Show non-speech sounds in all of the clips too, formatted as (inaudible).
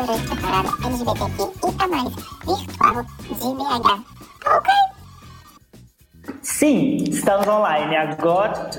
a parada LGBTQIA+, virtual de BH. Ok? Sim, estamos online agora.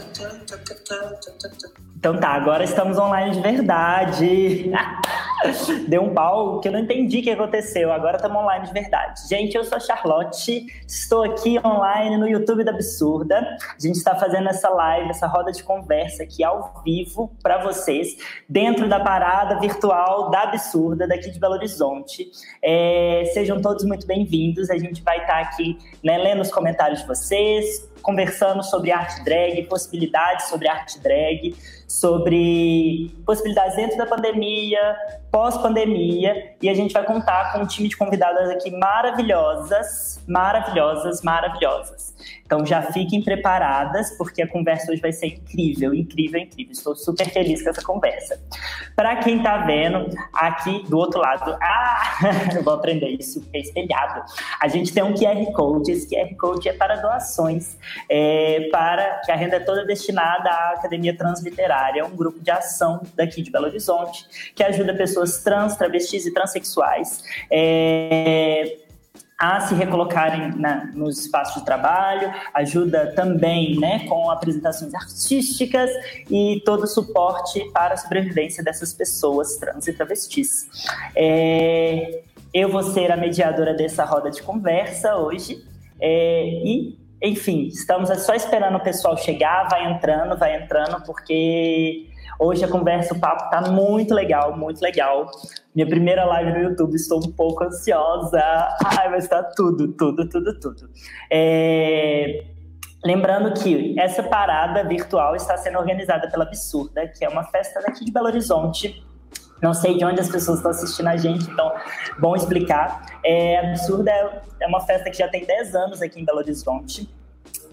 Então tá, agora estamos online de verdade. (laughs) (laughs) Deu um pau que eu não entendi o que aconteceu. Agora estamos online de verdade. Gente, eu sou a Charlotte, estou aqui online no YouTube da Absurda. A gente está fazendo essa live, essa roda de conversa aqui ao vivo para vocês, dentro da parada virtual da Absurda, daqui de Belo Horizonte. É, sejam todos muito bem-vindos. A gente vai estar tá aqui né, lendo os comentários de vocês, conversando sobre arte drag, possibilidades sobre arte drag, sobre possibilidades dentro da pandemia, pós-pandemia, e a gente vai contar com um time de convidadas aqui maravilhosas, maravilhosas, maravilhosas. Então já fiquem preparadas, porque a conversa hoje vai ser incrível, incrível, incrível. Estou super feliz com essa conversa. Para quem está vendo aqui do outro lado, ah, (laughs) eu vou aprender isso, é espelhado. A gente tem um QR Code, esse QR Code é para doações, é, para que a renda é toda destinada à Academia Transliterária, um grupo de ação daqui de Belo Horizonte, que ajuda pessoas trans, travestis e transexuais. É, a se recolocarem na, nos espaços de trabalho, ajuda também né, com apresentações artísticas e todo o suporte para a sobrevivência dessas pessoas trans e travestis. É, eu vou ser a mediadora dessa roda de conversa hoje é, e, enfim, estamos só esperando o pessoal chegar, vai entrando, vai entrando, porque Hoje a conversa, o papo tá muito legal, muito legal. Minha primeira live no YouTube, estou um pouco ansiosa. Ai, vai estar tudo, tudo, tudo, tudo. É... Lembrando que essa parada virtual está sendo organizada pela Absurda, que é uma festa daqui de Belo Horizonte. Não sei de onde as pessoas estão assistindo a gente, então, bom explicar. É, Absurda é uma festa que já tem 10 anos aqui em Belo Horizonte.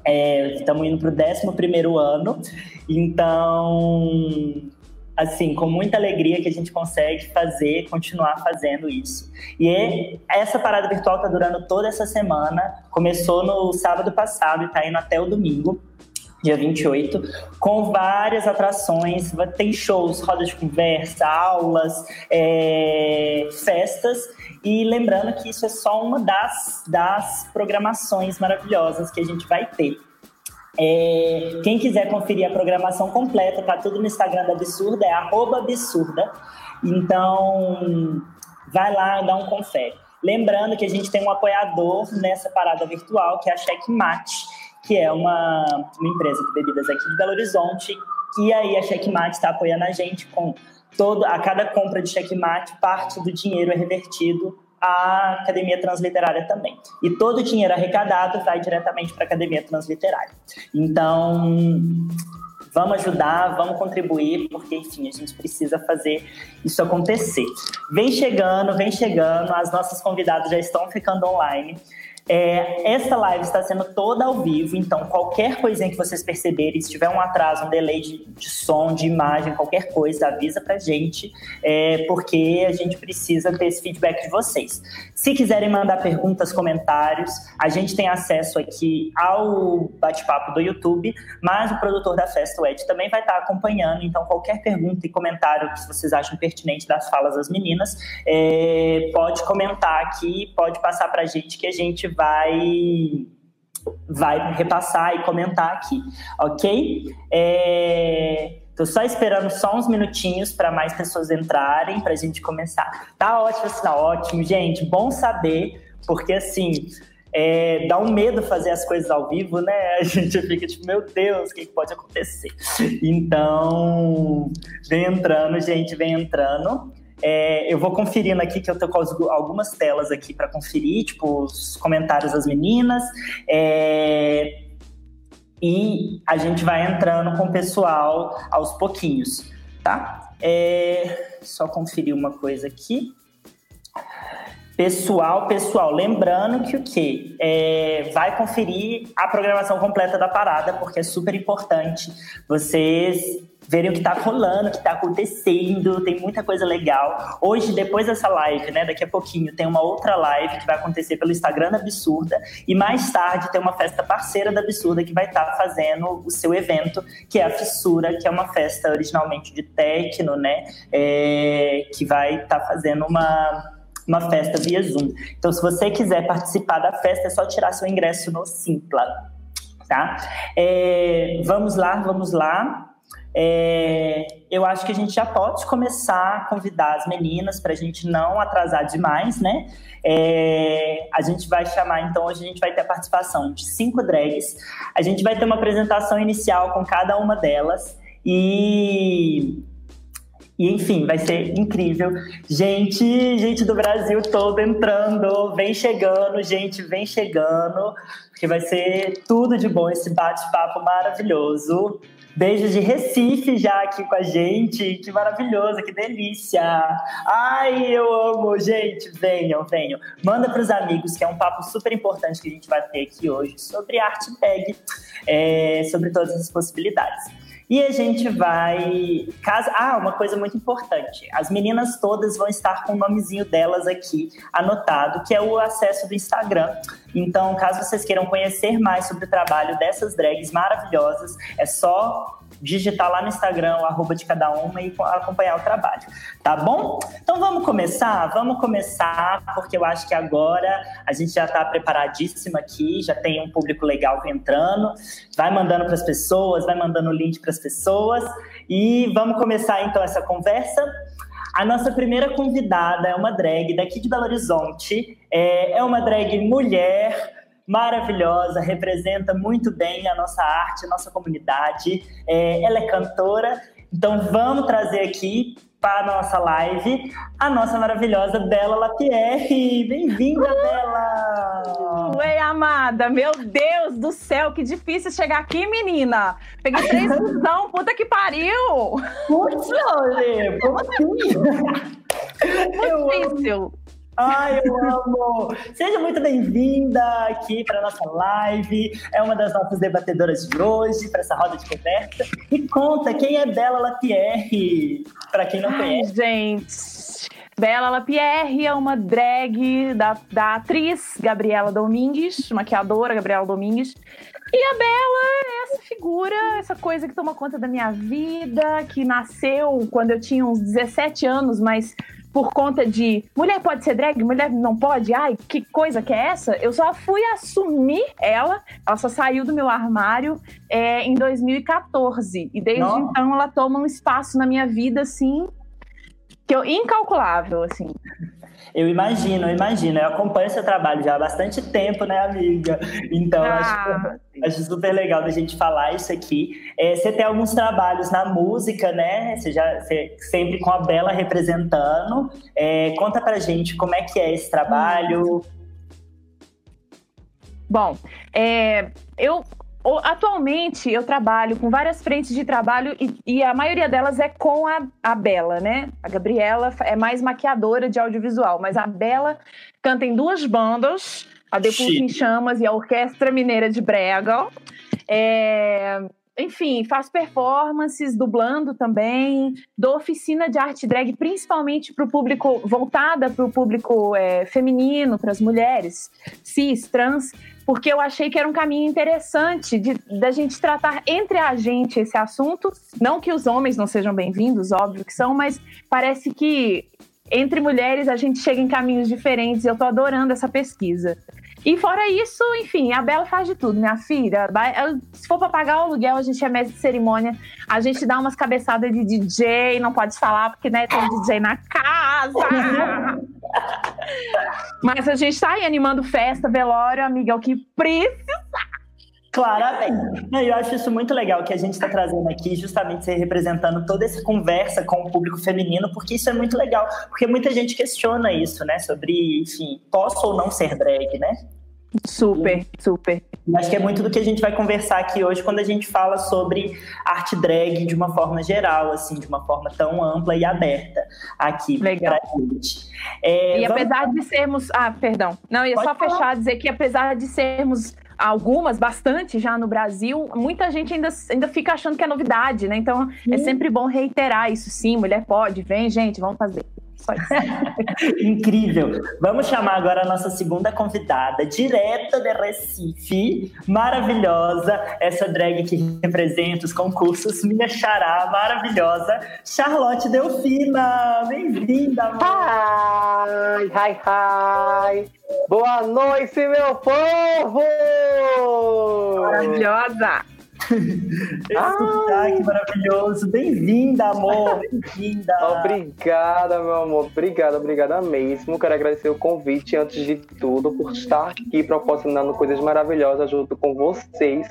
É, estamos indo para o 11 ano, então, assim, com muita alegria que a gente consegue fazer, continuar fazendo isso. E é, essa parada virtual está durando toda essa semana, começou no sábado passado e está indo até o domingo dia 28, com várias atrações, tem shows, rodas de conversa, aulas, é, festas, e lembrando que isso é só uma das, das programações maravilhosas que a gente vai ter. É, quem quiser conferir a programação completa, tá tudo no Instagram da Absurda, é absurda. Então, vai lá e dá um confere. Lembrando que a gente tem um apoiador nessa parada virtual, que é a Checkmate, que é uma, uma empresa de bebidas aqui de Belo Horizonte. E aí a Checkmate está apoiando a gente com todo, a cada compra de checkmate, parte do dinheiro é revertido à Academia Transliterária também. E todo o dinheiro arrecadado vai diretamente para a Academia Transliterária. Então, vamos ajudar, vamos contribuir, porque, enfim, a gente precisa fazer isso acontecer. Vem chegando, vem chegando, as nossas convidadas já estão ficando online. É, essa live está sendo toda ao vivo, então qualquer coisinha que vocês perceberem, se tiver um atraso, um delay de, de som, de imagem, qualquer coisa, avisa pra gente, é, porque a gente precisa ter esse feedback de vocês. Se quiserem mandar perguntas, comentários, a gente tem acesso aqui ao bate-papo do YouTube, mas o produtor da festa, o Ed, também vai estar acompanhando, então qualquer pergunta e comentário que vocês acham pertinente das falas das meninas, é, pode comentar aqui, pode passar pra gente que a gente vai vai repassar e comentar aqui, ok? É... Tô só esperando só uns minutinhos para mais pessoas entrarem para a gente começar. Tá ótimo, tá ótimo, gente. Bom saber, porque assim é, dá um medo fazer as coisas ao vivo, né? (laughs) A gente fica tipo, meu Deus, o que pode acontecer? Então, vem entrando, gente, vem entrando. É, eu vou conferindo aqui, que eu tô com algumas telas aqui para conferir, tipo, os comentários das meninas. É, e a gente vai entrando com o pessoal aos pouquinhos, tá? É, só conferir uma coisa aqui. Pessoal, pessoal, lembrando que o quê? É, vai conferir a programação completa da parada, porque é super importante vocês verem o que está rolando, o que está acontecendo, tem muita coisa legal. Hoje, depois dessa live, né, daqui a pouquinho, tem uma outra live que vai acontecer pelo Instagram da Absurda, e mais tarde tem uma festa parceira da Absurda que vai estar tá fazendo o seu evento, que é a Fissura, que é uma festa originalmente de techno, né, é, que vai estar tá fazendo uma uma festa via Zoom. Então, se você quiser participar da festa, é só tirar seu ingresso no Simpla, tá? É, vamos lá, vamos lá. É, eu acho que a gente já pode começar a convidar as meninas para a gente não atrasar demais, né? É, a gente vai chamar, então, hoje a gente vai ter a participação de cinco drags. A gente vai ter uma apresentação inicial com cada uma delas. E e enfim, vai ser incrível. Gente, gente do Brasil todo entrando, vem chegando, gente, vem chegando, porque vai ser tudo de bom esse bate-papo maravilhoso. Beijo de Recife já aqui com a gente. Que maravilhoso, que delícia. Ai, eu amo, gente. Venham, venham. Manda para os amigos, que é um papo super importante que a gente vai ter aqui hoje sobre arte bag, é, sobre todas as possibilidades. E a gente vai. Ah, uma coisa muito importante: as meninas todas vão estar com o nomezinho delas aqui anotado, que é o acesso do Instagram. Então, caso vocês queiram conhecer mais sobre o trabalho dessas drags maravilhosas, é só digitar lá no Instagram o arroba de cada uma e acompanhar o trabalho, tá bom? Então vamos começar? Vamos começar, porque eu acho que agora a gente já está preparadíssima aqui, já tem um público legal entrando, vai mandando para as pessoas, vai mandando o link para as pessoas e vamos começar então essa conversa. A nossa primeira convidada é uma drag daqui de Belo Horizonte, é, é uma drag mulher, maravilhosa, representa muito bem a nossa arte, a nossa comunidade. É, ela é cantora, então vamos trazer aqui para a nossa live a nossa maravilhosa Bela Lapierre. Bem-vinda, uh! Bela! Oi, amada! Meu Deus do céu, que difícil chegar aqui, menina! Peguei três (laughs) busão, puta que pariu! Putz, olha, (laughs) como assim? Muito difícil. Ai, eu amo! Seja muito bem-vinda aqui para nossa live. É uma das nossas debatedoras de hoje, para essa roda de conversa. E conta quem é Bela Lapierre, para quem não Ai, conhece. Gente, Bela Lapierre é uma drag da, da atriz Gabriela Domingues, maquiadora Gabriela Domingues. E a Bela é essa figura, essa coisa que toma conta da minha vida, que nasceu quando eu tinha uns 17 anos, mas por conta de mulher pode ser drag, mulher não pode, ai, que coisa que é essa? Eu só fui assumir ela, ela só saiu do meu armário é, em 2014. E desde então ela toma um espaço na minha vida, assim, que eu incalculável, assim. Eu imagino, eu imagino. Eu acompanho seu trabalho já há bastante tempo, né, amiga? Então, ah, acho, acho, super legal da gente falar isso aqui. É, você tem alguns trabalhos na música, né? Você já você, sempre com a Bela representando. É, conta pra gente como é que é esse trabalho. Bom, é, eu atualmente eu trabalho com várias frentes de trabalho e, e, a maioria delas é com a, a Bela, né? A Gabriela é mais maquiadora de audiovisual, mas a Bela canta em duas bandas, a Depulso em Chamas e a Orquestra Mineira de Brega. É, enfim, faço performances, dublando também, dou oficina de arte drag principalmente para o público, voltada para o público é, feminino, para as mulheres, cis, trans, porque eu achei que era um caminho interessante da gente tratar entre a gente esse assunto. Não que os homens não sejam bem-vindos, óbvio que são, mas parece que entre mulheres a gente chega em caminhos diferentes. Eu tô adorando essa pesquisa. E fora isso, enfim, a Bela faz de tudo, minha filha. Se for para pagar o aluguel, a gente é mestre de cerimônia, a gente dá umas cabeçadas de DJ, não pode falar porque né, tem DJ na casa. (laughs) Mas a gente tá aí animando festa, velório, amiga, é o que precisa. Claramente. Eu acho isso muito legal que a gente está trazendo aqui, justamente se representando toda essa conversa com o público feminino, porque isso é muito legal. Porque muita gente questiona isso, né? Sobre, enfim, posso ou não ser drag, né? Super, super. acho que é muito do que a gente vai conversar aqui hoje quando a gente fala sobre arte drag de uma forma geral, assim, de uma forma tão ampla e aberta aqui Legal. pra gente. É, e vamos- apesar de sermos. Ah, perdão. Não, ia Pode só falar. fechar dizer que apesar de sermos algumas, bastante já no Brasil, muita gente ainda, ainda fica achando que é novidade, né? Então é sempre bom reiterar isso. Sim, mulher pode, vem, gente, vamos fazer. (laughs) Incrível. Vamos chamar agora a nossa segunda convidada, direto de Recife, maravilhosa, essa drag que representa os concursos, minha xará maravilhosa, Charlotte Delfina. Bem-vinda, amor. Hi, hi, hi! Boa noite, meu povo! Maravilhosa! Esse sotaque maravilhoso. Bem-vinda, amor. Bem-vinda. (laughs) Obrigada, meu amor. Obrigada, obrigada mesmo. Quero agradecer o convite, antes de tudo, por estar aqui proporcionando coisas maravilhosas junto com vocês,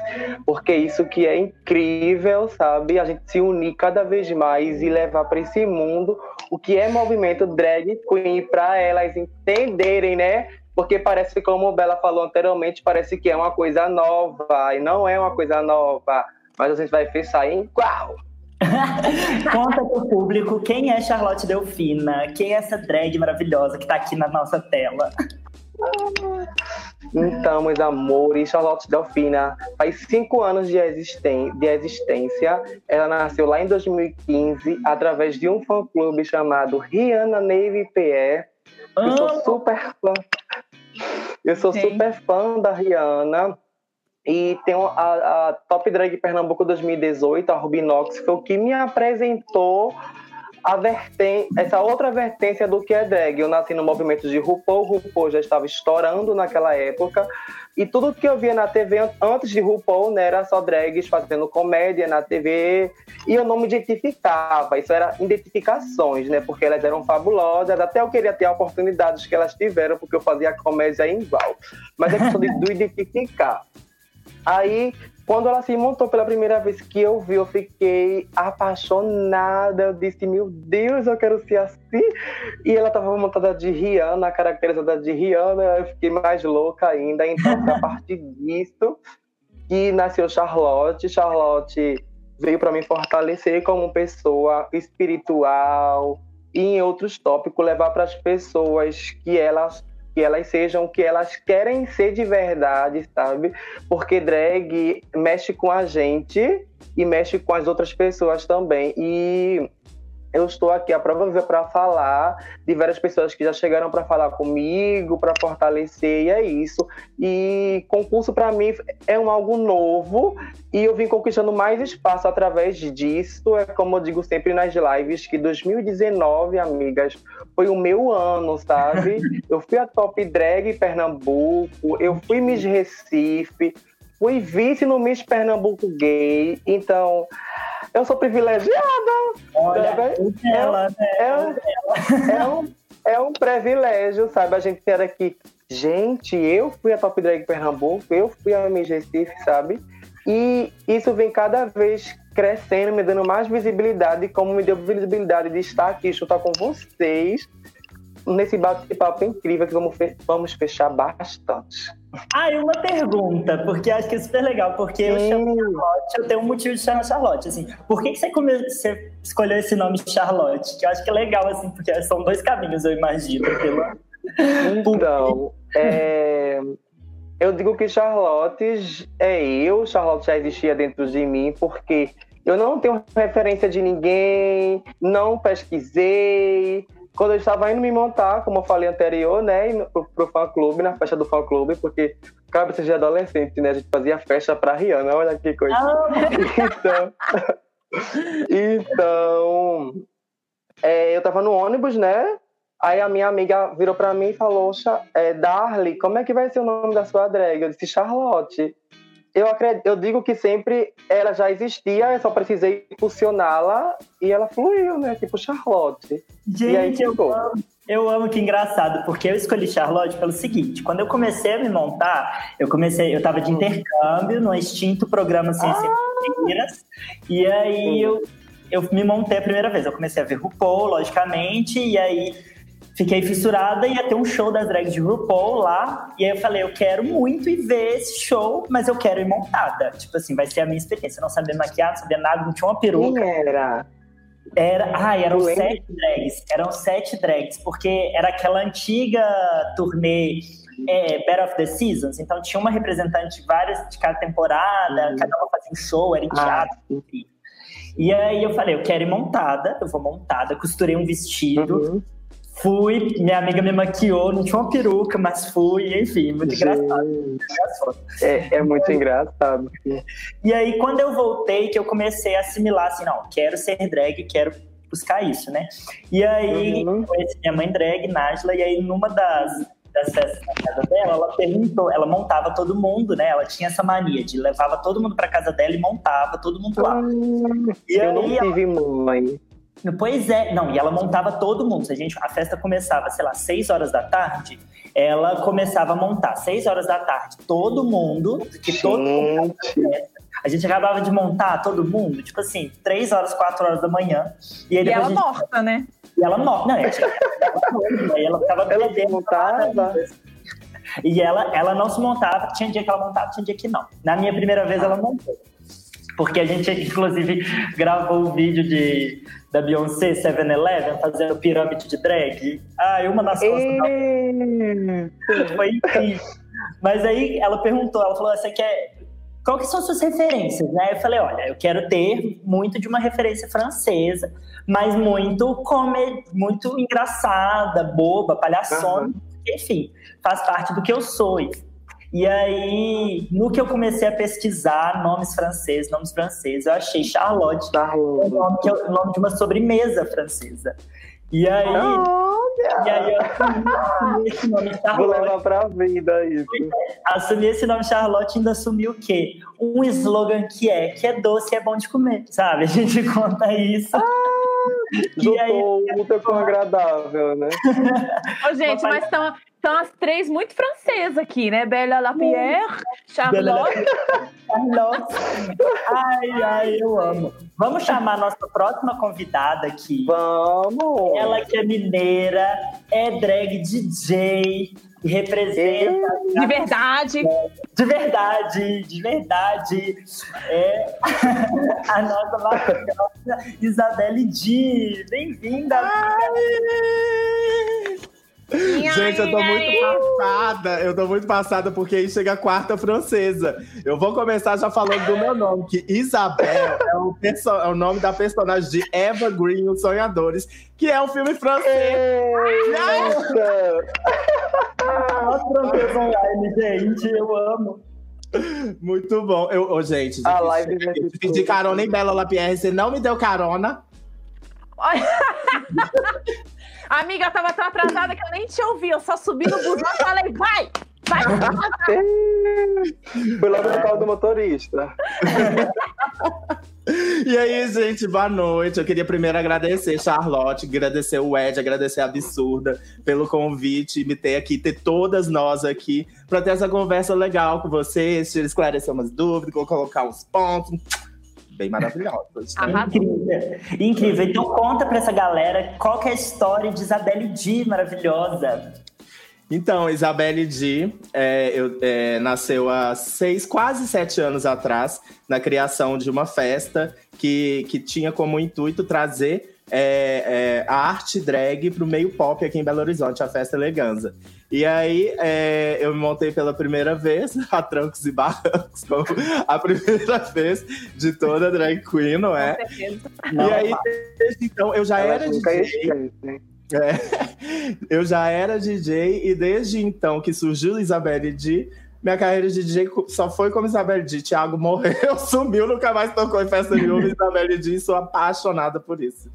porque isso que é incrível, sabe? A gente se unir cada vez mais e levar para esse mundo o que é movimento drag queen para elas entenderem, né? Porque parece, como Bela falou anteriormente, parece que é uma coisa nova, e não é uma coisa nova. Mas a gente vai fechar em qual? (laughs) Conta pro público quem é Charlotte Delfina, quem é essa drag maravilhosa que tá aqui na nossa tela. (laughs) Então, meus amores, Charlotte Delfina faz cinco anos de, existen de existência. Ela nasceu lá em 2015 através de um fã-clube chamado Rihanna Navy PE. Eu sou super fã. Eu sou Sim. super fã da Rihanna. E tem a, a Top Drag Pernambuco 2018, a Rubinox, foi o que me apresentou a verten essa outra vertência do que é drag. Eu nasci no movimento de RuPaul, RuPaul já estava estourando naquela época. E tudo que eu via na TV an- antes de RuPaul né, era só drags fazendo comédia na TV. E eu não me identificava. Isso era identificações, né? Porque elas eram fabulosas. Até eu queria ter oportunidades que elas tiveram, porque eu fazia comédia igual. Mas é questão de, do (laughs) identificar. Aí, quando ela se montou pela primeira vez que eu vi, eu fiquei apaixonada. Eu disse, meu Deus, eu quero ser assim. E ela tava montada de Rihanna, caracterizada de Rihanna. Eu fiquei mais louca ainda. Então, foi a (laughs) partir disso que nasceu Charlotte. Charlotte veio para me fortalecer como pessoa espiritual e em outros tópicos levar para as pessoas que elas que elas sejam o que elas querem ser de verdade, sabe? Porque drag mexe com a gente e mexe com as outras pessoas também. E eu estou aqui a prova viva para falar de várias pessoas que já chegaram para falar comigo, para fortalecer, e é isso. E concurso para mim é um algo novo e eu vim conquistando mais espaço através disso. É como eu digo sempre nas lives que 2019, amigas, foi o meu ano, sabe? (laughs) eu fui a Top Drag Pernambuco, eu fui Miss Recife, fui vice no Miss Pernambuco Gay, então eu sou privilegiada. Olha, Tá bem? ela, né? É, é um, é um privilégio, sabe? A gente ter aqui. Gente, eu fui a Top Drag Pernambuco, eu fui a Miss Recife, sabe? E isso vem cada vez crescendo, me dando mais visibilidade, como me deu visibilidade de estar aqui junto com vocês nesse bate-papo incrível que vamos, fe- vamos fechar bastante. Ah, e uma pergunta, porque acho que é super legal, porque eu Sim. chamo Charlotte, eu tenho um motivo de chamar Charlotte, assim. Por que, que você, come- você escolheu esse nome Charlotte? Que eu acho que é legal, assim, porque são dois caminhos, eu imagino. Pela... (laughs) Então, é, eu digo que Charlotte é eu, Charlotte já existia dentro de mim, porque eu não tenho referência de ninguém, não pesquisei. Quando eu estava indo me montar, como eu falei anterior, né, pro, pro fã clube, na festa do fã clube, porque cabeça de adolescente, né, a gente fazia festa pra Rihanna, olha que coisa. Então, (laughs) então é, eu tava no ônibus, né? Aí a minha amiga virou pra mim e falou: "Cha- é, Darly, como é que vai ser o nome da sua drag? Eu disse: Charlotte. Eu, acredito, eu digo que sempre ela já existia, eu só precisei impulsioná-la e ela fluiu, né? Tipo Charlotte. e aí Gente, eu amo, que engraçado, porque eu escolhi Charlotte pelo seguinte: quando eu comecei a me montar, eu comecei, eu tava de intercâmbio no extinto programa Ciência e Fronteiras, e aí Sim. eu, eu me montei a primeira vez. Eu comecei a ver RuPaul, logicamente, e aí fiquei fissurada, ia ter um show das drags de RuPaul lá, e aí eu falei, eu quero muito ir ver esse show, mas eu quero ir montada. Tipo assim, vai ser a minha experiência. Eu não sabia maquiar, não sabia nada, não tinha uma peruca. Quem era? Era, ai, eram sete drags, eram sete drags, porque era aquela antiga turnê é, Battle of the Seasons, então tinha uma representante de várias de cada temporada, Uhum. cada uma fazia um show, era em Ah, teatro, enfim. E aí eu falei, eu quero ir montada, eu vou montada, costurei um vestido, Uhum. Fui, minha amiga me maquiou, não tinha uma peruca, mas fui, enfim, muito engraçado. Gente, engraçado. É, é muito engraçado. E aí, quando eu voltei, que eu comecei a assimilar assim, não, quero ser drag, quero buscar isso, né? E aí, Uhum. conheci minha mãe drag, Nájila, e aí numa das, das festas na casa dela, ela perguntou, ela montava todo mundo, né? Ela tinha essa mania de levava todo mundo pra casa dela e montava todo mundo lá. E Eu não aí, ela- tive mãe. Pois é, não, e ela montava todo mundo. Se a, gente, a festa começava, sei lá, 6 horas da tarde, ela começava a montar 6 horas da tarde, todo mundo, que todo mundo a gente acabava de montar todo mundo, tipo assim, 3 horas, 4 horas da manhã. E aí E ela gente, morta, né? e ela morta. Não, a gente, (laughs) aí ela ficava ela bebendo. montava. E ela, ela não se montava, tinha dia que ela montava, tinha dia que não. Na minha primeira vez ela montou. Porque a gente, inclusive, gravou o vídeo de, da Beyoncé 7-Eleven fazendo pirâmide de drag. Ah, uma nas costas da foi incrível. Mas aí ela perguntou, ela falou, você quer... Qual que são suas referências, né? Eu falei, olha, eu quero ter muito de uma referência francesa, mas muito come... muito engraçada, boba, palhaçona, enfim, faz parte do que eu sou. E aí, no que eu comecei a pesquisar nomes franceses, nomes franceses, eu achei Charlotte, Tá o nome, que é o nome de uma sobremesa francesa. E aí, e aí eu assumi esse nome (laughs) Vou Charlotte. levar pra vida isso. Assumir esse nome Charlotte e ainda assumir o quê? Um slogan que é, que é doce e é bom de comer, sabe? A gente (laughs) conta isso. Aí- Juntou o útil com o agradável, né? Ô, gente, mas estão estão as três muito francesas aqui, né? Bella Lapierre, Charlotte. Charlotte. Ai, ai, eu amo. Vamos chamar a nossa próxima convidada aqui. Vamos! Ela que é mineira, é drag DJ, e representa De verdade. de verdade, de verdade. É (laughs) a nossa maravilhosa Isabelle Di. Bem-vinda! Gente, eu tô muito passada. Eu tô muito passada porque aí chega a quarta francesa. Eu vou começar já falando do meu nome, que Isabel é o, perso- é o nome da personagem de Eva Green, Os Sonhadores, que é um filme francês. Eita! Nossa, francesa online, gente, eu amo. Muito bom. Eu, ô, gente, A live eu pedi carona em Bela Lapierre, você não me deu carona. (laughs) Amiga, eu tava tão atrasada que eu nem te ouvi. Eu só subi no busão e falei, vai! Vai! Foi logo no carro do motorista. (laughs) E aí, gente, boa noite. Eu queria primeiro agradecer Charlotte, agradecer o Ed, agradecer a Absurda pelo convite, me ter aqui, ter todas nós aqui, pra ter essa conversa legal com vocês, esclarecer umas dúvidas, colocar uns pontos. Bem maravilhosas. (laughs) né? Incrível. Incrível. Então conta pra essa galera qual que é a história de Isabelle Di, maravilhosa. Então, Isabelle Di é, eu- é, nasceu há seis, quase sete anos atrás, na criação de uma festa que, que tinha como intuito trazer é, é, a arte drag para o meio pop aqui em Belo Horizonte, a Festa Eleganza. E aí é, eu me montei pela primeira vez, (laughs) a trancos e barrancos, como a primeira (laughs) vez de toda drag queen, não é? Certeza. E aí, desde então, eu já era DJ. esquecem. É. (laughs) Eu já era DJ e desde então que surgiu Isabelle Di, minha carreira de DJ só foi como Isabelle Di. Thiago morreu, sumiu, nunca mais tocou em festa nenhuma. Isabelle Di, sou apaixonada por isso.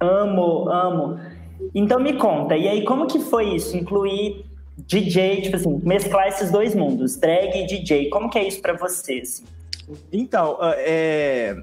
Amo, amo. Então me conta, e aí como que foi isso? Incluir DJ, tipo assim, mesclar esses dois mundos, drag e DJ. Como que é isso pra você? assim? Então, é,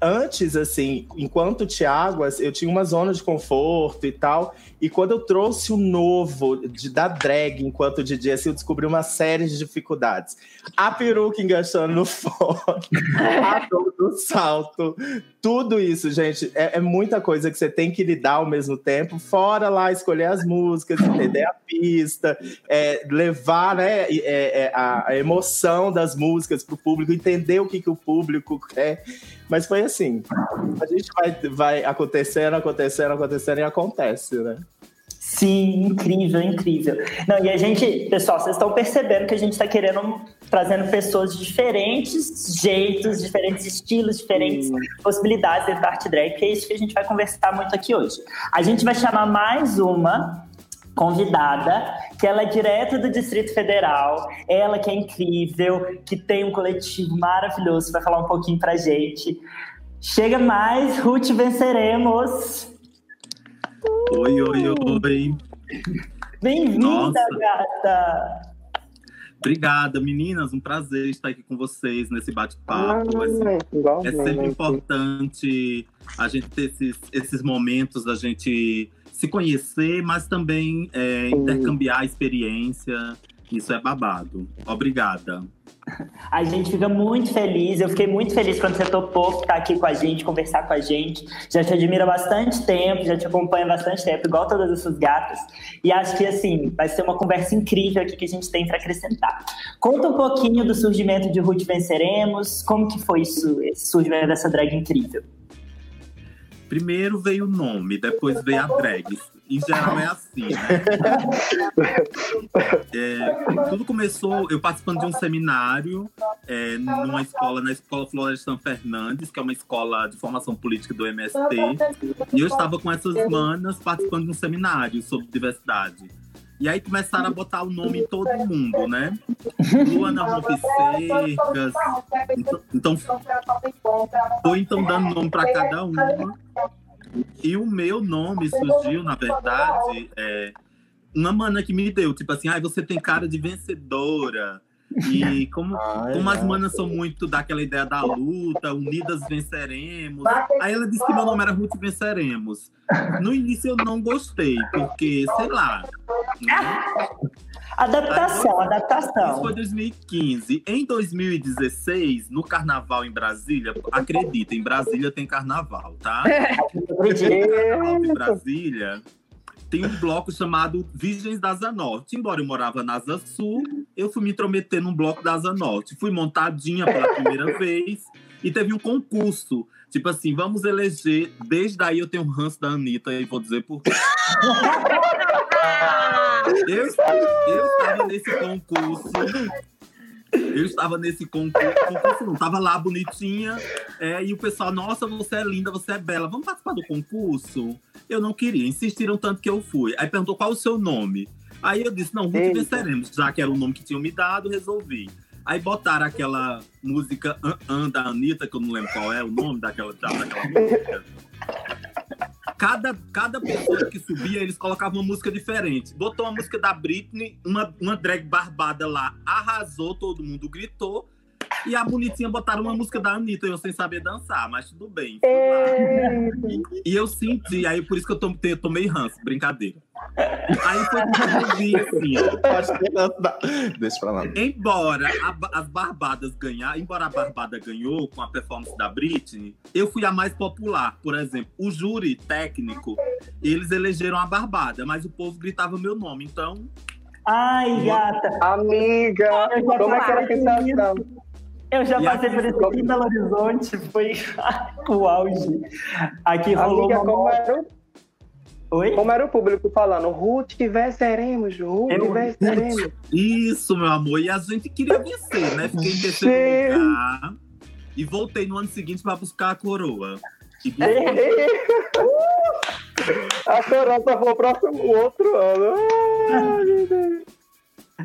antes, assim, enquanto Tiaguas, eu tinha uma zona de conforto e tal. E quando eu trouxe o novo de, da drag enquanto DJ, assim, eu descobri uma série de dificuldades. A peruca enganchando no (laughs) fone, a dor do salto, tudo isso, gente, é, é, muita coisa que você tem que lidar ao mesmo tempo. Fora lá escolher as músicas, entender a pista, é, levar né, é, é a, emoção das músicas para o público, entender o que, que o público quer. Mas foi assim, a gente vai, vai acontecendo, acontecendo, acontecendo e acontece, né? Sim, incrível, incrível. Não, e a gente, pessoal, vocês estão percebendo que a gente está querendo trazendo pessoas de diferentes jeitos, diferentes estilos, diferentes possibilidades dentro da arte drag, que é isso que a gente vai conversar muito aqui hoje. A gente vai chamar mais uma convidada, que ela é direto do Distrito Federal, ela que é incrível, que tem um coletivo maravilhoso, vai falar um pouquinho pra gente. Chega mais, Ruth Venceremos! Oi, oi, oi! Bem-vinda, gata! Obrigada, meninas. Um prazer estar aqui com vocês nesse bate-papo. Ah, é sempre importante a gente ter esses, esses momentos da gente se conhecer, mas também é, intercambiar experiência. Isso é babado. Obrigada. (laughs) A gente fica muito feliz. Eu fiquei muito feliz quando você topou estar aqui com a gente, conversar com a gente. Já te admiro há bastante tempo, já te acompanho há bastante tempo, igual todas essas gatas. E acho que, assim, vai ser uma conversa incrível aqui que a gente tem para acrescentar. Conta um pouquinho do surgimento de Ruth Venceremos. Como que foi isso, esse surgimento dessa drag incrível? Primeiro veio o nome, depois veio a drag. Em geral é assim, né? (laughs) É, tudo começou eu participando de um seminário é, numa escola, na Escola Florestan Fernandes, que é uma escola de formação política do MST. E eu estava com essas manas participando de um seminário sobre diversidade. E aí começaram a botar o nome em todo mundo, né? Luana Rompececas. Então, então, foi então dando nome para cada uma. E o meu nome surgiu, na verdade, é, uma mana que me deu, tipo assim, ah, você tem cara de vencedora. E (laughs) como, Ai, como as manas são muito daquela ideia da luta, unidas venceremos. Aí ela disse que meu nome era Ruth Venceremos. No início eu não gostei, porque, sei lá. Né? (laughs) Adaptação, Aí, adaptação. Isso foi 2015. Em 2016, no carnaval em Brasília, acredita, em Brasília tem carnaval, tá? No carnaval de Brasília, tem um bloco chamado Virgens da Asa Norte. Embora eu morava na Asa Sul, eu fui me intrometer num bloco da Asa Norte. Fui montadinha pela primeira (laughs) vez e teve um concurso. Tipo assim, vamos eleger. Desde aí eu tenho um ranço da Anitta e vou dizer por quê. eu, eu estava nesse concurso eu estava nesse concurso, concurso não, tava lá bonitinha, é, e o pessoal, nossa, você é linda, você é bela, vamos participar do concurso? Eu não queria, insistiram tanto que eu fui. Aí perguntou qual o seu nome. Aí eu disse, não, Ruth venceremos, já que era o nome que tinham me dado, resolvi. Aí botaram aquela música An, An da Anitta, que eu não lembro qual é o nome daquela, daquela música cada, cada pessoa que subia, eles colocavam uma música diferente. Botou uma música da Britney, uma, uma drag barbada lá, arrasou, todo mundo gritou. E a bonitinha botaram uma música da Anitta, eu sem saber dançar, mas tudo bem. E, e, eu senti, aí por isso que eu tomei, tomei ranço, brincadeira. Aí foi quando eu vi assim, ó. Deixa pra lá. Embora a, as Barbadas ganhar, embora a Barbada ganhou com a performance da Britney, eu fui a mais popular. Por exemplo, o júri técnico, eles elegeram a Barbada, mas o povo gritava meu nome, então. Ai, gata! Amiga! Como é que era a sensação? Eu já e passei por isso aqui em Belo Horizonte, foi (laughs) o auge. Aqui rolou Amiga, uma... como era o... Oi? Como era o público falando, Ruth, venceremos, Ruth, eu... venceremos. Isso, meu amor, e a gente queria vencer, né? Fiquei em (laughs) terceiro lugar e voltei no ano seguinte para buscar a coroa. a coroa só foi o próximo outro ano. Ai, meu Deus.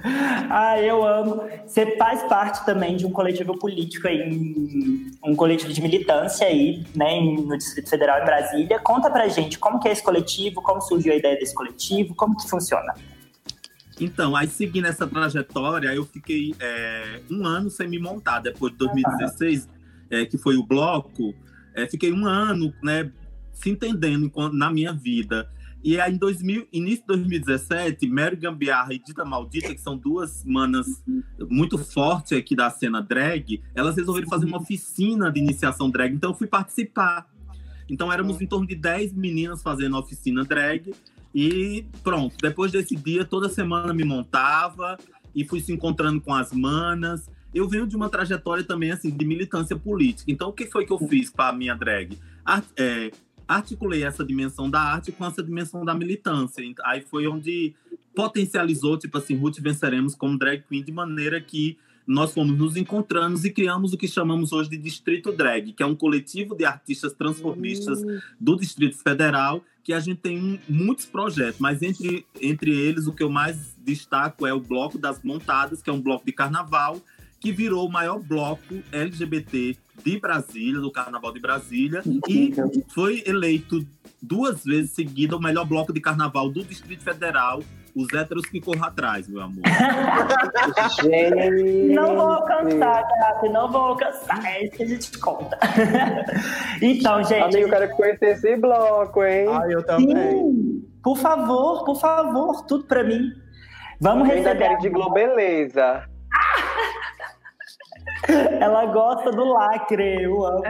(laughs) Ah, eu amo. Você faz parte também de um coletivo político aí, um coletivo de militância aí, né, no Distrito Federal em Brasília. Conta pra gente como que é esse coletivo, como surgiu a ideia desse coletivo, como que funciona. Então, aí seguindo essa trajetória, eu fiquei é, um ano sem me montar. Depois de 2016, é, que foi o bloco, É, fiquei um ano, né, se entendendo na minha vida. E aí, em 2000, início de 2017, Mary Gambiarra e Dita Maldita, que são duas manas muito fortes aqui da cena drag, elas resolveram fazer uma oficina de iniciação drag. Então, eu fui participar. Então, éramos em torno de 10 meninas fazendo oficina drag. E pronto, depois desse dia, toda semana me montava e fui se encontrando com as manas. Eu venho de uma trajetória também, assim, de militância política. Então, o que foi que eu fiz para a minha drag? É, articulei essa dimensão da arte com essa dimensão da militância. Aí foi onde potencializou, tipo assim, Ruth Venceremos como drag queen, de maneira que nós fomos nos encontrando e criamos o que chamamos hoje de Distrito Drag, que é um coletivo de artistas transformistas do Distrito Federal, que a gente tem muitos projetos, mas entre, entre eles o que eu mais destaco é o Bloco das Montadas, que é um bloco de carnaval, que virou o maior bloco LGBT de Brasília, do Carnaval de Brasília, e foi eleito duas vezes seguida o melhor bloco de carnaval do Distrito Federal, os héteros que corram atrás, meu amor. (laughs) Gente. Não vou alcançar, gata, não vou alcançar. É isso que a gente conta. (laughs) então, gente. Amigo, eu quero conhecer esse bloco, hein? Ai, eu também. Sim, por favor, por favor, tudo pra mim. Vamos da receber. série de Globeleza. (laughs) Ela gosta do lacre, eu amo.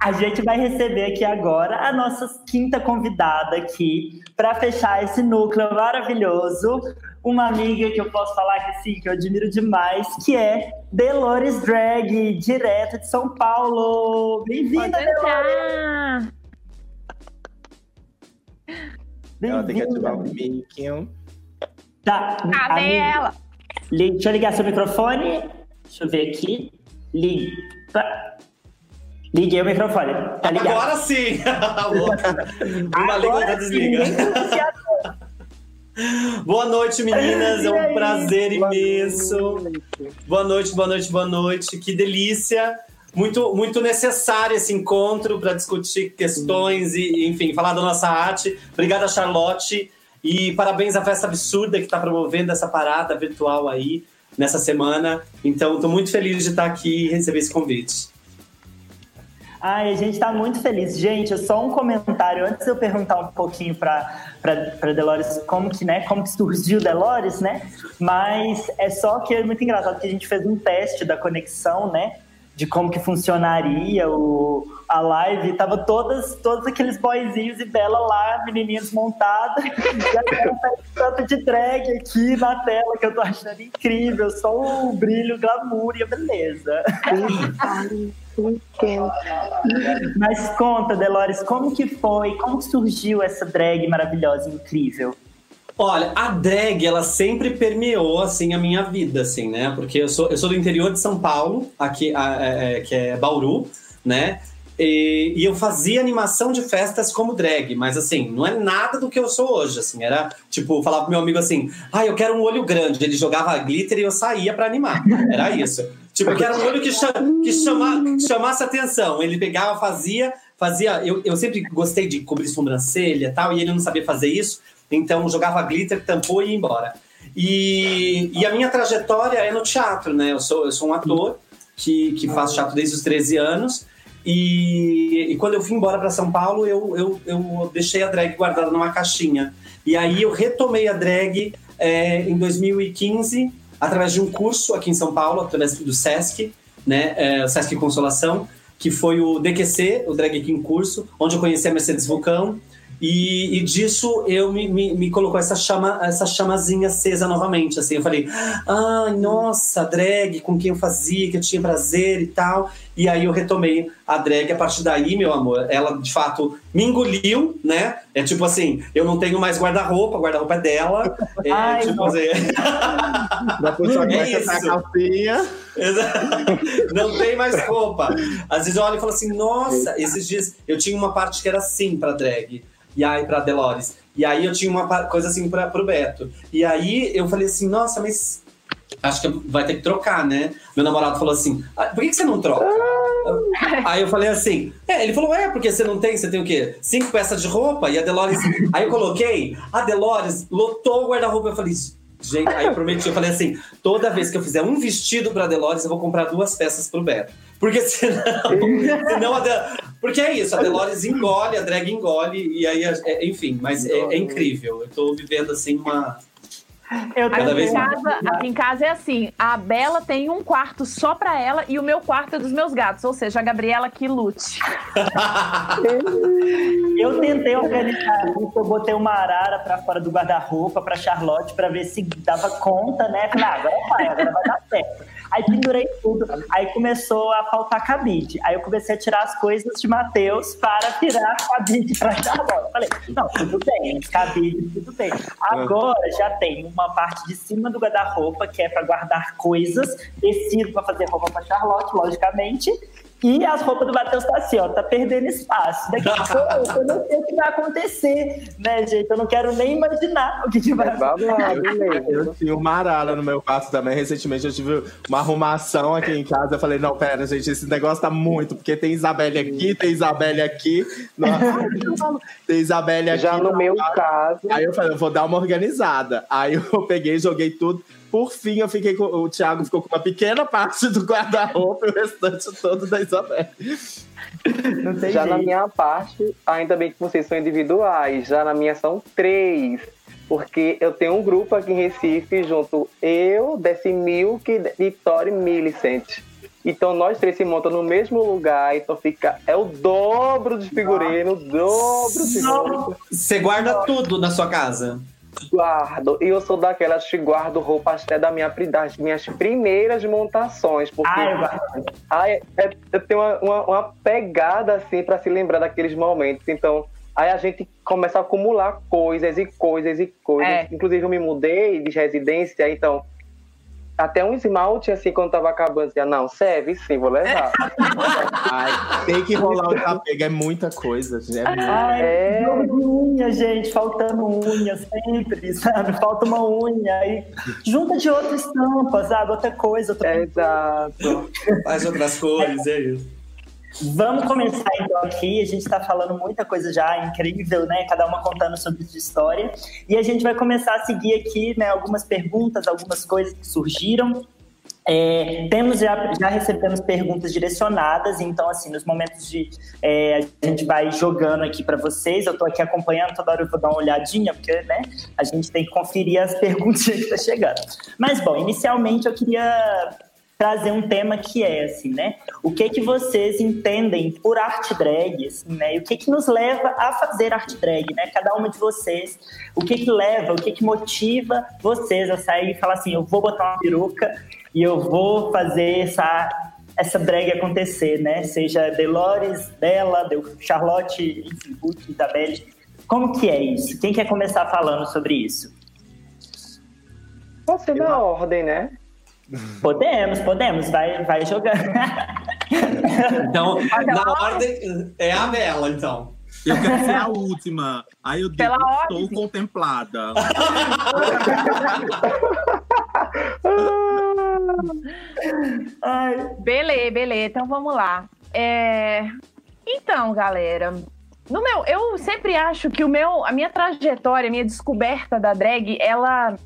A gente vai receber aqui agora a nossa quinta convidada aqui para fechar esse núcleo maravilhoso. Uma amiga que eu posso falar que sim, que eu admiro demais, que é Delores Drag, direto de São Paulo. Bem-vinda, Delores! entrar. Ela tem que ativar o mic. Tá, Cadê amiga, ela? Deixa eu ligar seu microfone. Deixa eu ver aqui. Liga. Liguei o microfone. Tá ligado? Agora sim! (laughs) Uma língua tá sim, desliga. Boa noite, meninas. É um prazer imenso. Boa noite, boa noite, boa noite. Que delícia. Muito, muito necessário esse encontro para discutir questões e, enfim, falar da nossa arte. Obrigada, Charlotte. E parabéns à Festa Absurda que está promovendo essa parada virtual aí nessa semana. Então, estou muito feliz de estar aqui e receber esse convite. Ai, a gente tá muito feliz. Gente, só um comentário antes de eu perguntar um pouquinho pra Delores como que, né, como que surgiu Delores, né? Mas é só que é muito engraçado que a gente fez um teste da conexão, né? De como que funcionaria o, a live. Tava todas, todos aqueles boyzinhos e Bela lá, menininhas montadas. (laughs) e agora tá tanto de drag aqui na tela que eu tô achando incrível. Só o brilho, o glamour e a beleza. Mas conta, Delores, como que foi? Como surgiu essa drag maravilhosa, incrível? Olha, a drag, ela sempre permeou, assim, a minha vida, assim, né? Porque eu sou, eu sou do interior de São Paulo, aqui, a- é, é, que é Bauru, né? E, e eu fazia animação de festas como drag, mas assim, não é nada do que eu sou hoje, assim. Era, tipo, falar pro meu amigo assim, ah, eu quero um olho grande. Ele jogava glitter e eu saía pra animar. Era isso. Tipo, eu quero um olho que, cha que, chama, que chamasse atenção. Ele pegava, fazia, fazia... Eu, eu sempre gostei de cobrir sobrancelha e tal, e ele não sabia fazer isso. Então, jogava glitter, tampou e ia embora. E, e a minha trajetória é no teatro, né? Eu sou, eu sou um ator que, que faço teatro desde os 13 anos. E, e quando eu fui embora para São Paulo, eu, eu, eu deixei a drag guardada numa caixinha. E aí eu retomei a drag é, em 2015, através de um curso aqui em São Paulo, através do SESC, né? É, o SESC Consolação, que foi o DQC, o Drag King Curso, onde eu conheci a Mercedes Vulcão. E, e disso eu me, me, me colocou essa chama, essa chamazinha acesa novamente. Assim, eu falei, ah, nossa, drag com quem eu fazia, que eu tinha prazer e tal. E aí eu retomei a drag a partir daí, meu amor. Ela de fato me engoliu, né? É tipo assim, eu não tenho mais guarda-roupa, guarda-roupa é dela. É, Ai, tipo assim, Da puxa É pra isso. calcinha. (laughs) Não tem mais roupa. Às vezes eu olho e falo assim, nossa, esses dias eu tinha uma parte que era assim pra drag. E aí, pra Delores. E aí eu tinha uma coisa assim pra, pro Beto. E aí eu falei assim, nossa, mas acho que vai ter que trocar, né? Meu namorado falou assim, ah, por que, que você não troca? Aí eu falei assim, é, ele falou, é, porque você não tem, você tem o quê? Cinco peças de roupa? E a Delores. Aí eu coloquei, a Delores lotou o guarda-roupa. Eu falei, Gente, aí eu prometi, eu falei assim: toda vez que eu fizer um vestido pra Delores, eu vou comprar duas peças pro Beto. Porque senão. (laughs) senão a Del- Porque é isso, a Delores engole, a drag engole, e aí, é- enfim, mas é, é incrível. Eu tô vivendo assim uma. Eu Cada Aqui vez em, casa, aqui em casa é assim: a Bela tem um quarto só pra ela e o meu quarto é dos meus gatos. Ou seja, a Gabriela que lute. (laughs) Eu tentei organizar isso, eu botei uma arara pra fora do guarda-roupa pra Charlotte pra ver se dava conta, né? Falei, ah, agora vai, agora vai dar certo. Aí pendurei tudo, aí começou a faltar cabide. Aí eu comecei a tirar as coisas de Matheus para tirar cabide pra Charlotte. Falei, não, tudo bem, cabide, tudo bem. Agora já tem uma parte de cima do guarda-roupa que é pra guardar coisas, tecido pra fazer roupa pra Charlotte, logicamente. E as roupas do Matheus tá assim, ó, tá perdendo espaço. Daqui a (laughs) pouco eu não sei o que vai acontecer, né, gente? Eu não quero nem imaginar o que, que vai É babado mesmo. Eu tinha uma arara no meu quarto também. Recentemente eu tive uma arrumação aqui em casa. Eu falei, não, pera, gente, esse negócio tá muito, porque tem Isabelle aqui, tem Isabelle aqui. Nossa, tem Isabelle aqui. Já no meu caso, Aí eu falei, eu vou dar uma organizada. Aí eu (laughs) peguei, joguei tudo. Por fim, eu fiquei com. O Thiago ficou com uma pequena parte do guarda-roupa e o restante todo da tem já na jeito. minha parte, ainda bem que vocês são individuais. Já na minha são três. Porque eu tenho um grupo aqui em Recife, junto eu, Desi Milk, Vitória e Millicent. Então nós três se montam no mesmo lugar, então fica. É o dobro de figurino, o dobro de roupa. Você guarda tudo na sua casa. Guardo. E eu sou daquelas que guardo roupas até da minha, das minhas primeiras montações. Porque Ah, eu guardo. Ai, é- eu tenho uma, uma, uma pegada assim para se lembrar daqueles momentos. Então, aí a gente começa a acumular coisas e coisas e coisas. É. Inclusive, eu me mudei de residência, então. Até um esmalte, assim, quando tava acabando, dizia, não, serve sim, vou levar. (laughs) Ai, tem que rolar o desapego, é muita coisa. gente, É muito. Ai, É. unha, gente, faltando unha sempre, sabe? Falta uma unha aí. Junta de outra estampa, sabe? Outra coisa, outra É, Exato. Faz outras cores, é isso. Vamos começar então aqui. A gente está falando muita coisa já incrível, né? Cada uma contando sobre sua história. E a gente vai começar a seguir aqui, né? Algumas perguntas, algumas coisas que surgiram. É, temos já, já recebemos perguntas direcionadas, então assim, nos momentos de é, a gente vai jogando aqui para vocês, eu estou aqui acompanhando, toda hora eu vou dar uma olhadinha, porque né, a gente tem que conferir as (laughs) perguntinhas que tá chegando. Mas bom, inicialmente eu queria trazer um tema que é assim, né? O que que vocês entendem por arte drag, assim, né? E o que que nos leva a fazer arte drag, né? Cada uma de vocês, o que que leva, o que que motiva vocês a sair e falar assim, eu vou botar uma peruca e eu vou fazer essa essa drag acontecer, né? Seja Delores, Bela, Del Charlotte, enfim, Ruth, Isabelle. Como que é isso? Quem quer começar falando sobre isso? Pode ser na ordem, né? Podemos, podemos, vai, vai jogando. Então, (laughs) na ordem, é a Bela, então. Eu quero ser a última. Aí eu digo, Pela estou ordem. contemplada. Ai, Beleza, beleza. Então vamos lá. É, Então, galera, no meu, eu sempre acho que o meu, a minha trajetória, a minha descoberta da drag, ela,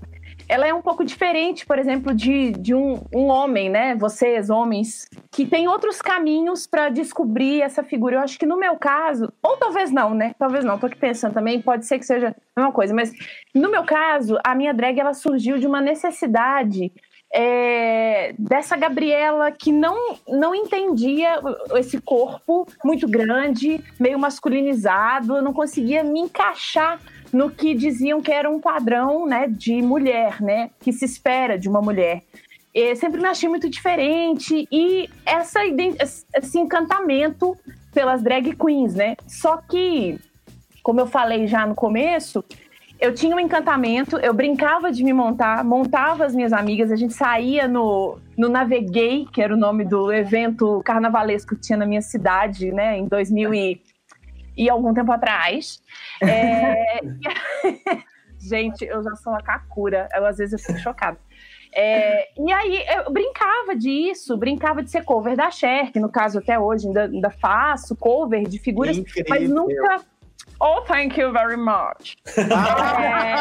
ela é um pouco diferente, por exemplo, de, de um, um homem, né? Vocês, homens, que tem outros caminhos para descobrir essa figura. Eu acho que no meu caso, ou talvez não, né? Talvez não. Tô aqui pensando também, pode ser que seja a mesma coisa, mas no meu caso, a minha drag ela surgiu de uma necessidade é, dessa Gabriela que não, não entendia esse corpo muito grande, meio masculinizado, eu não conseguia me encaixar no que diziam que era um padrão né, de mulher, né, que se espera de uma mulher. Sempre me achei muito diferente e essa, esse encantamento pelas drag queens, né? Só que, como eu falei já no começo, eu tinha um encantamento, eu brincava de me montar, montava as minhas amigas, a gente saía no, no Naveguei, que era o nome do evento carnavalesco que tinha na minha cidade, né, em 2000 e, e algum tempo atrás. É, (laughs) gente, eu já sou uma kakura, eu, às vezes eu fico chocada. É, e aí eu brincava disso, brincava de ser cover da Cher, que no caso até hoje ainda, ainda faço cover de figuras, Incrível. mas nunca. Oh, thank you very much. É,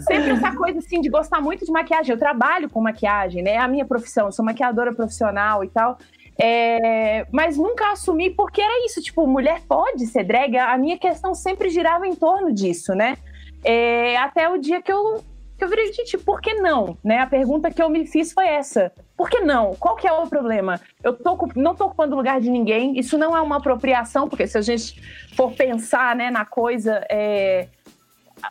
(laughs) sempre essa coisa assim de gostar muito de maquiagem. Eu trabalho com maquiagem, né? É a minha profissão, eu sou maquiadora profissional e tal. É, mas nunca assumi porque era isso, tipo, mulher pode ser drag. A minha questão sempre girava em torno disso, né? É, até o dia que eu, que eu virei, gente, por que não? Né? A pergunta que eu me fiz foi essa. Por que não? Qual que é o problema? Eu tô, não tô ocupando o lugar de ninguém. Isso não é uma apropriação, porque se a gente for pensar né, na coisa, é,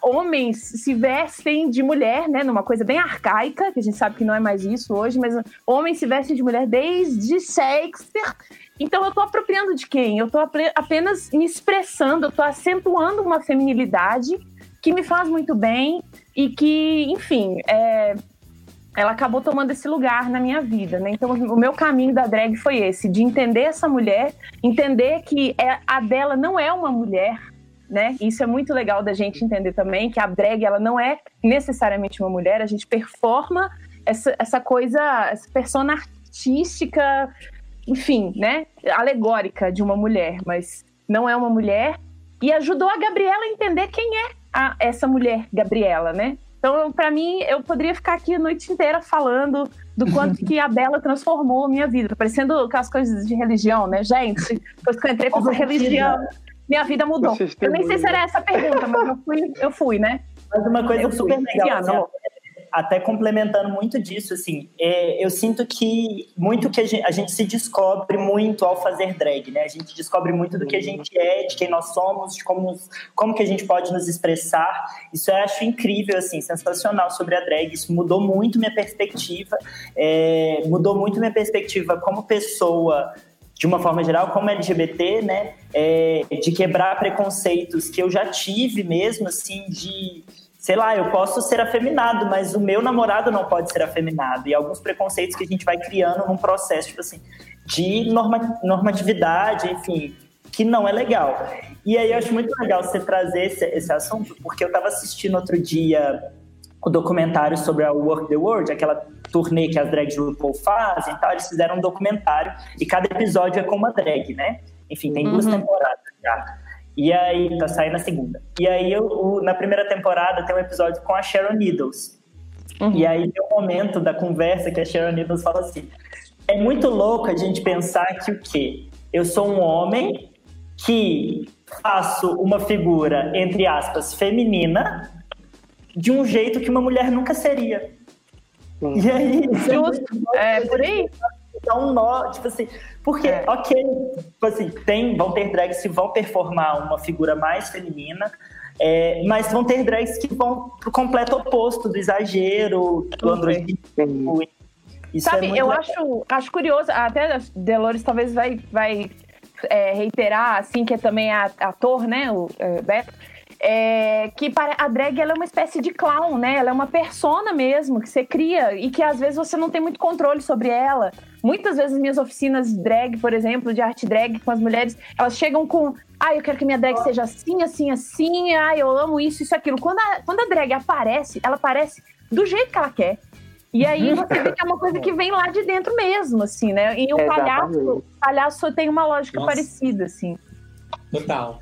homens se vestem de mulher, né? Numa coisa bem arcaica, que a gente sabe que não é mais isso hoje, mas homens se vestem de mulher desde Shakespeare. Então eu tô apropriando de quem? Eu tô apenas me expressando, eu tô acentuando uma feminilidade que me faz muito bem e que, enfim, é, ela acabou tomando esse lugar na minha vida, né? Então, o meu caminho da drag foi esse, de entender essa mulher, entender que é, a dela não é uma mulher, né? Isso é muito legal da gente entender também, que a drag, ela não é necessariamente uma mulher, a gente performa essa, essa coisa, essa persona artística, enfim, né? Alegórica de uma mulher, mas não é uma mulher. E ajudou a Gabriela a entender quem é a, essa mulher, Gabriela, né? Então, para mim, eu poderia ficar aqui a noite inteira falando do quanto que a Bela transformou a minha vida. Parecendo aquelas coisas de religião, né? Gente, depois que eu entrei com religião, minha vida mudou. Eu nem sei se era essa a pergunta, mas eu fui, eu fui né? Mas uma coisa eu super fui. legal, assim, até complementando muito disso, assim, é, eu sinto que muito que a gente, a gente, se descobre muito ao fazer drag, né? A gente descobre muito do que a gente é, de quem nós somos, de como, como que a gente pode nos expressar. Isso eu acho incrível, assim, sensacional sobre a drag. Isso mudou muito minha perspectiva, é, mudou muito minha perspectiva como pessoa de uma forma geral, como LGBT, né, é, de quebrar preconceitos que eu já tive mesmo, assim, de sei lá, eu posso ser afeminado, mas o meu namorado não pode ser afeminado. E alguns preconceitos que a gente vai criando num processo, tipo assim, de norma, normatividade, enfim, que não é legal. E aí eu acho muito legal você trazer esse, esse assunto, porque eu estava assistindo outro dia o documentário sobre a Work the World, aquela turnê que as drags RuPaul fazem e tal, eles fizeram um documentário e cada episódio é com uma drag, né? Enfim, tem duas uhum. temporadas já. E aí, tá saindo a segunda. E aí, eu, o, na primeira temporada, tem um episódio com a Sharon Needles. Uhum. E aí, tem um momento da conversa que a Sharon Needles fala assim: é muito louco a gente pensar que o quê? Eu sou um homem que faço uma figura, entre aspas, feminina, de um jeito que uma mulher nunca seria. Uhum. E aí. Justo. É, por aí dá um nó, tipo assim, porque, é. ok, tipo assim, tem, vão ter drags que vão performar uma figura mais feminina, é, mas vão ter drags que vão pro completo oposto do exagero, do androginismo. Isso Sabe, é eu legal. acho, acho curioso, até Delores talvez vai, vai é, reiterar, assim, que é também ator, né, o é, Beto, é, que a drag ela é uma espécie de clown, né? Ela é uma persona mesmo que você cria e que às vezes você não tem muito controle sobre ela. Muitas vezes minhas oficinas drag, por exemplo, de arte drag com as mulheres, elas chegam com, ah, eu quero que minha drag seja assim, assim, assim, ah, eu amo isso, isso, aquilo. Quando a, quando a drag aparece, ela aparece do jeito que ela quer. E aí uhum. você vê que é uma coisa que vem lá de dentro mesmo, assim, né? E o palhaço, o palhaço tem uma lógica Nossa. parecida, assim. Total.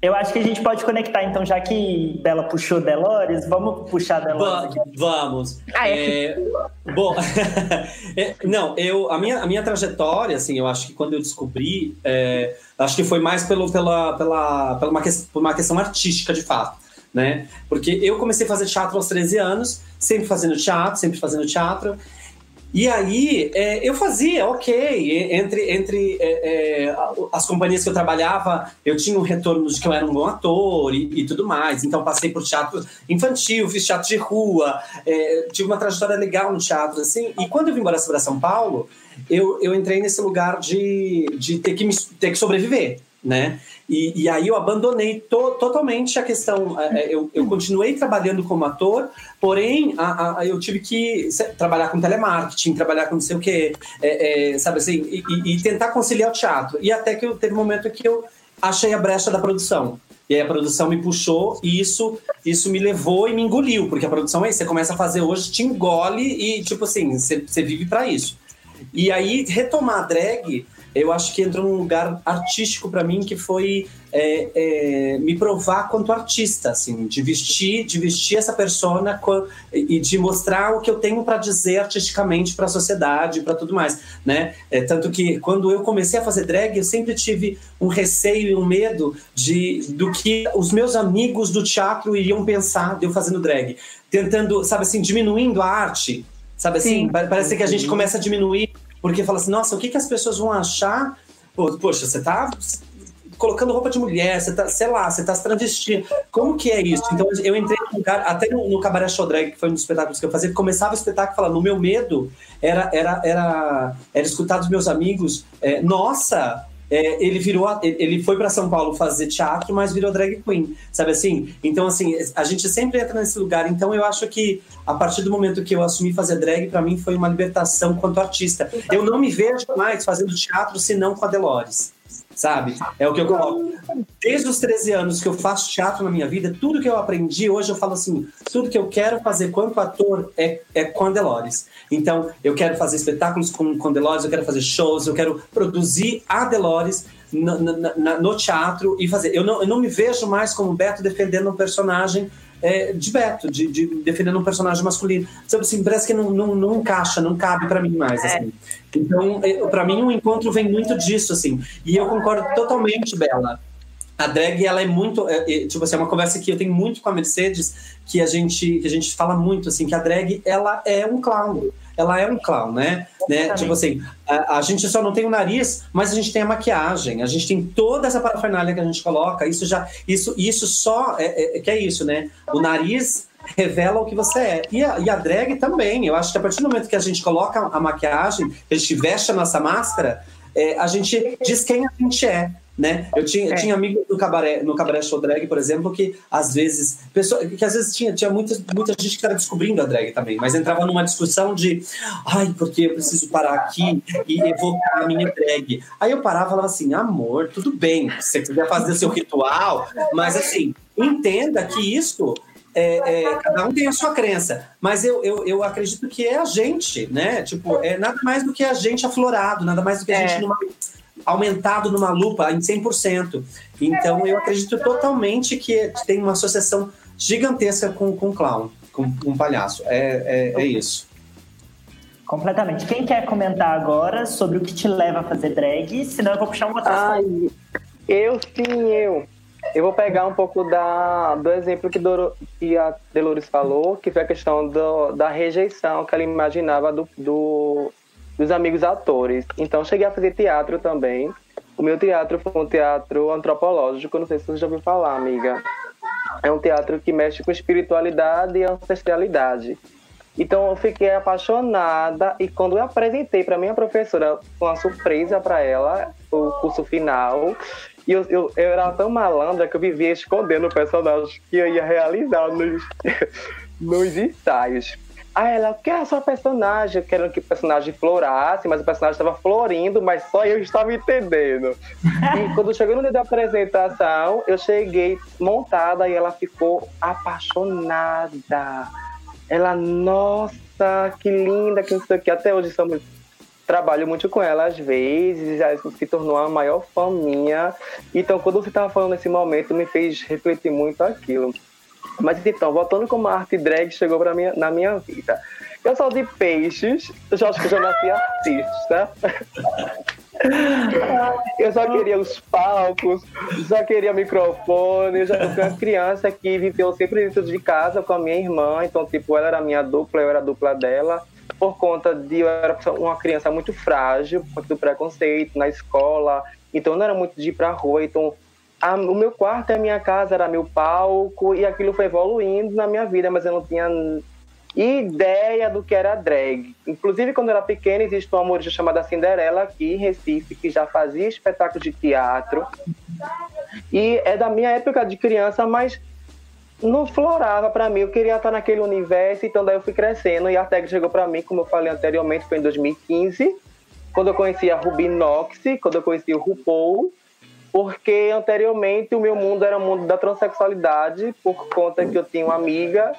Eu acho que a gente pode conectar, então, já que Bela puxou Delores, vamos puxar Delores aqui. Vamos. Ah, é. é bom, (laughs) é, não, eu, a, minha, a minha trajetória, assim, eu acho que quando eu descobri, é, acho que foi mais pelo, pela, pela, pela uma, por uma questão artística, de fato. Né? Porque eu comecei a fazer teatro aos 13 anos, sempre fazendo teatro, sempre fazendo teatro. E aí é, eu fazia, ok, entre, entre é, é, as companhias que eu trabalhava, eu tinha um retorno de que eu era um bom ator e, e tudo mais. Então passei por teatro infantil, fiz teatro de rua, é, tive uma trajetória legal no teatro, assim. E quando eu vim embora para São Paulo, eu, eu entrei nesse lugar de, de ter, que me, ter que sobreviver, né? E, e, aí eu abandonei to, totalmente a questão. É, é, eu, eu, continuei trabalhando como ator, porém a, a, eu tive que trabalhar com telemarketing, trabalhar com não sei o quê, é, é, sabe assim, e, e, tentar conciliar o teatro. E até que eu, teve um momento que eu achei a brecha da produção. E aí a produção me puxou e isso, isso me levou e me engoliu, porque a produção é isso, você começa a fazer hoje, te engole e, tipo assim, você, você vive para isso. E aí, retomar a drag eu acho que entrou num lugar artístico para mim que foi é, é, me provar quanto artista, assim, de vestir, de vestir essa persona e de mostrar o que eu tenho para dizer artisticamente para a sociedade, para tudo mais, né? É, tanto que quando eu comecei a fazer drag, eu sempre tive um receio e um medo de do que os meus amigos do teatro iriam pensar de eu fazendo drag, tentando, sabe assim, diminuindo a arte, sabe assim? Sim. Parece que a gente começa a diminuir porque fala assim, nossa, o que, que as pessoas vão achar? Poxa, você tá colocando roupa de mulher, você tá, sei lá, você tá se travestindo. Como que é isso? Então eu entrei num lugar, até no, no Cabaré Show Drag, que foi um dos espetáculos que eu fazia, começava o espetáculo falando, o meu medo era, era, era, era escutar dos meus amigos, é, nossa, é, ele virou ele foi para São Paulo fazer teatro mas virou drag queen sabe assim? Então assim a gente sempre entra nesse lugar. Então eu acho que a partir do momento que eu assumi fazer drag para mim foi uma libertação quanto artista. Eu não me vejo mais fazendo teatro senão com a Delores sabe? É o que eu coloco. Desde os 13 anos que eu faço teatro na minha vida, tudo que eu aprendi, hoje eu falo assim, tudo que eu quero fazer quanto ator é, é com Delores. Então, eu quero fazer espetáculos com, com Delores, eu quero fazer shows, eu quero produzir a Delores no, no, no teatro e fazer. Eu não, eu não me vejo mais como Beto defendendo um personagem é, de Beto, de, de, defendendo um personagem masculino. Sabe assim, parece que não, não, não encaixa, não cabe para mim mais. Assim. Então, é, para mim, o um encontro vem muito disso, assim. E eu concordo totalmente, Bela. A drag, ela é muito. É, é, tipo assim, é uma conversa que eu tenho muito com a Mercedes, que a gente, que a gente fala muito, assim, que a drag, ela é um clown ela é um clown, né? né? Tipo assim, a, a, gente só não tem o nariz, mas a gente tem a maquiagem, a gente tem toda essa parafernália que a gente coloca. Isso já, isso, isso só é, é, que é isso, né? O nariz revela o que você é. E a, e a drag também. Eu acho que a partir do momento que a gente coloca a maquiagem, que a gente veste a nossa máscara, é, a gente diz quem a gente é né? Eu tinha, é. tinha amigos no cabaré, no cabaré show drag, por exemplo, que às vezes, pessoa, que às vezes tinha, tinha muita, muita gente que estava descobrindo a drag também, mas entrava numa discussão de ai, porque eu preciso parar aqui e evocar a minha drag. Aí eu parava e falava assim, amor, tudo bem, você quiser fazer seu ritual, mas assim, entenda que isso é, é, cada um tem a sua crença, mas eu, eu, eu acredito que é a gente, né? Tipo, é nada mais do que a gente aflorado, nada mais do que a é. gente numa aumentado numa lupa em 100%. Então, eu acredito totalmente que tem uma associação gigantesca com, com clown, com, com palhaço. É, é, é isso. Completamente. Quem quer comentar agora sobre o que te leva a fazer drag? Senão eu vou puxar uma outra Ai, Eu sim, eu. Eu vou pegar um pouco da, do exemplo que, Doro, que a Delores falou, que foi a questão do, da rejeição que ela imaginava do, do, dos amigos atores. Então cheguei a fazer teatro também. O meu teatro foi um teatro antropológico, não sei se você já ouviu falar, amiga. É um teatro que mexe com espiritualidade e ancestralidade. Então eu fiquei apaixonada e quando eu apresentei para minha professora, foi uma surpresa para ela, o curso final, e eu, eu, eu, era tão malandra que eu vivia escondendo o personagem que eu ia realizar nos, (laughs) nos ensaios. Aí ela, que é a sua personagem? Querendo que o personagem florasse, mas o personagem estava florindo, mas só eu estava entendendo. e quando chegou no dia da apresentação, eu cheguei montada e ela ficou apaixonada. Ela, nossa, que linda, que não sei o que. Até hoje somos trabalho muito com ela às vezes, já se tornou a maior fã minha. Então, quando você estava falando nesse momento, me fez refletir muito aquilo. Mas então, voltando como a arte drag chegou pra minha, na minha vida. Eu sou de peixes, eu acho que já nasci artista. (laughs) Eu só queria os palcos, só queria microfone. Eu já fui uma criança que viveu sempre dentro de casa com a minha irmã. Então, tipo, ela era minha dupla, eu era a dupla dela. Por conta de eu era uma criança muito frágil, por conta do preconceito na escola. Então, não era muito de ir pra rua. Então, a, o meu quarto e a minha casa era meu palco e aquilo foi evoluindo na minha vida, mas eu não tinha ideia do que era drag. Inclusive, quando eu era pequena, existe uma humorista chamada Cinderela aqui em Recife, que já fazia espetáculos de teatro. E é da minha época de criança, mas não florava para mim. Eu queria estar naquele universo, então daí eu fui crescendo. E a tag chegou para mim, como eu falei anteriormente, foi em 2015, quando eu conheci a Ruby Knox, quando eu conheci o RuPaul porque anteriormente o meu mundo era o mundo da transexualidade, por conta que eu tinha uma amiga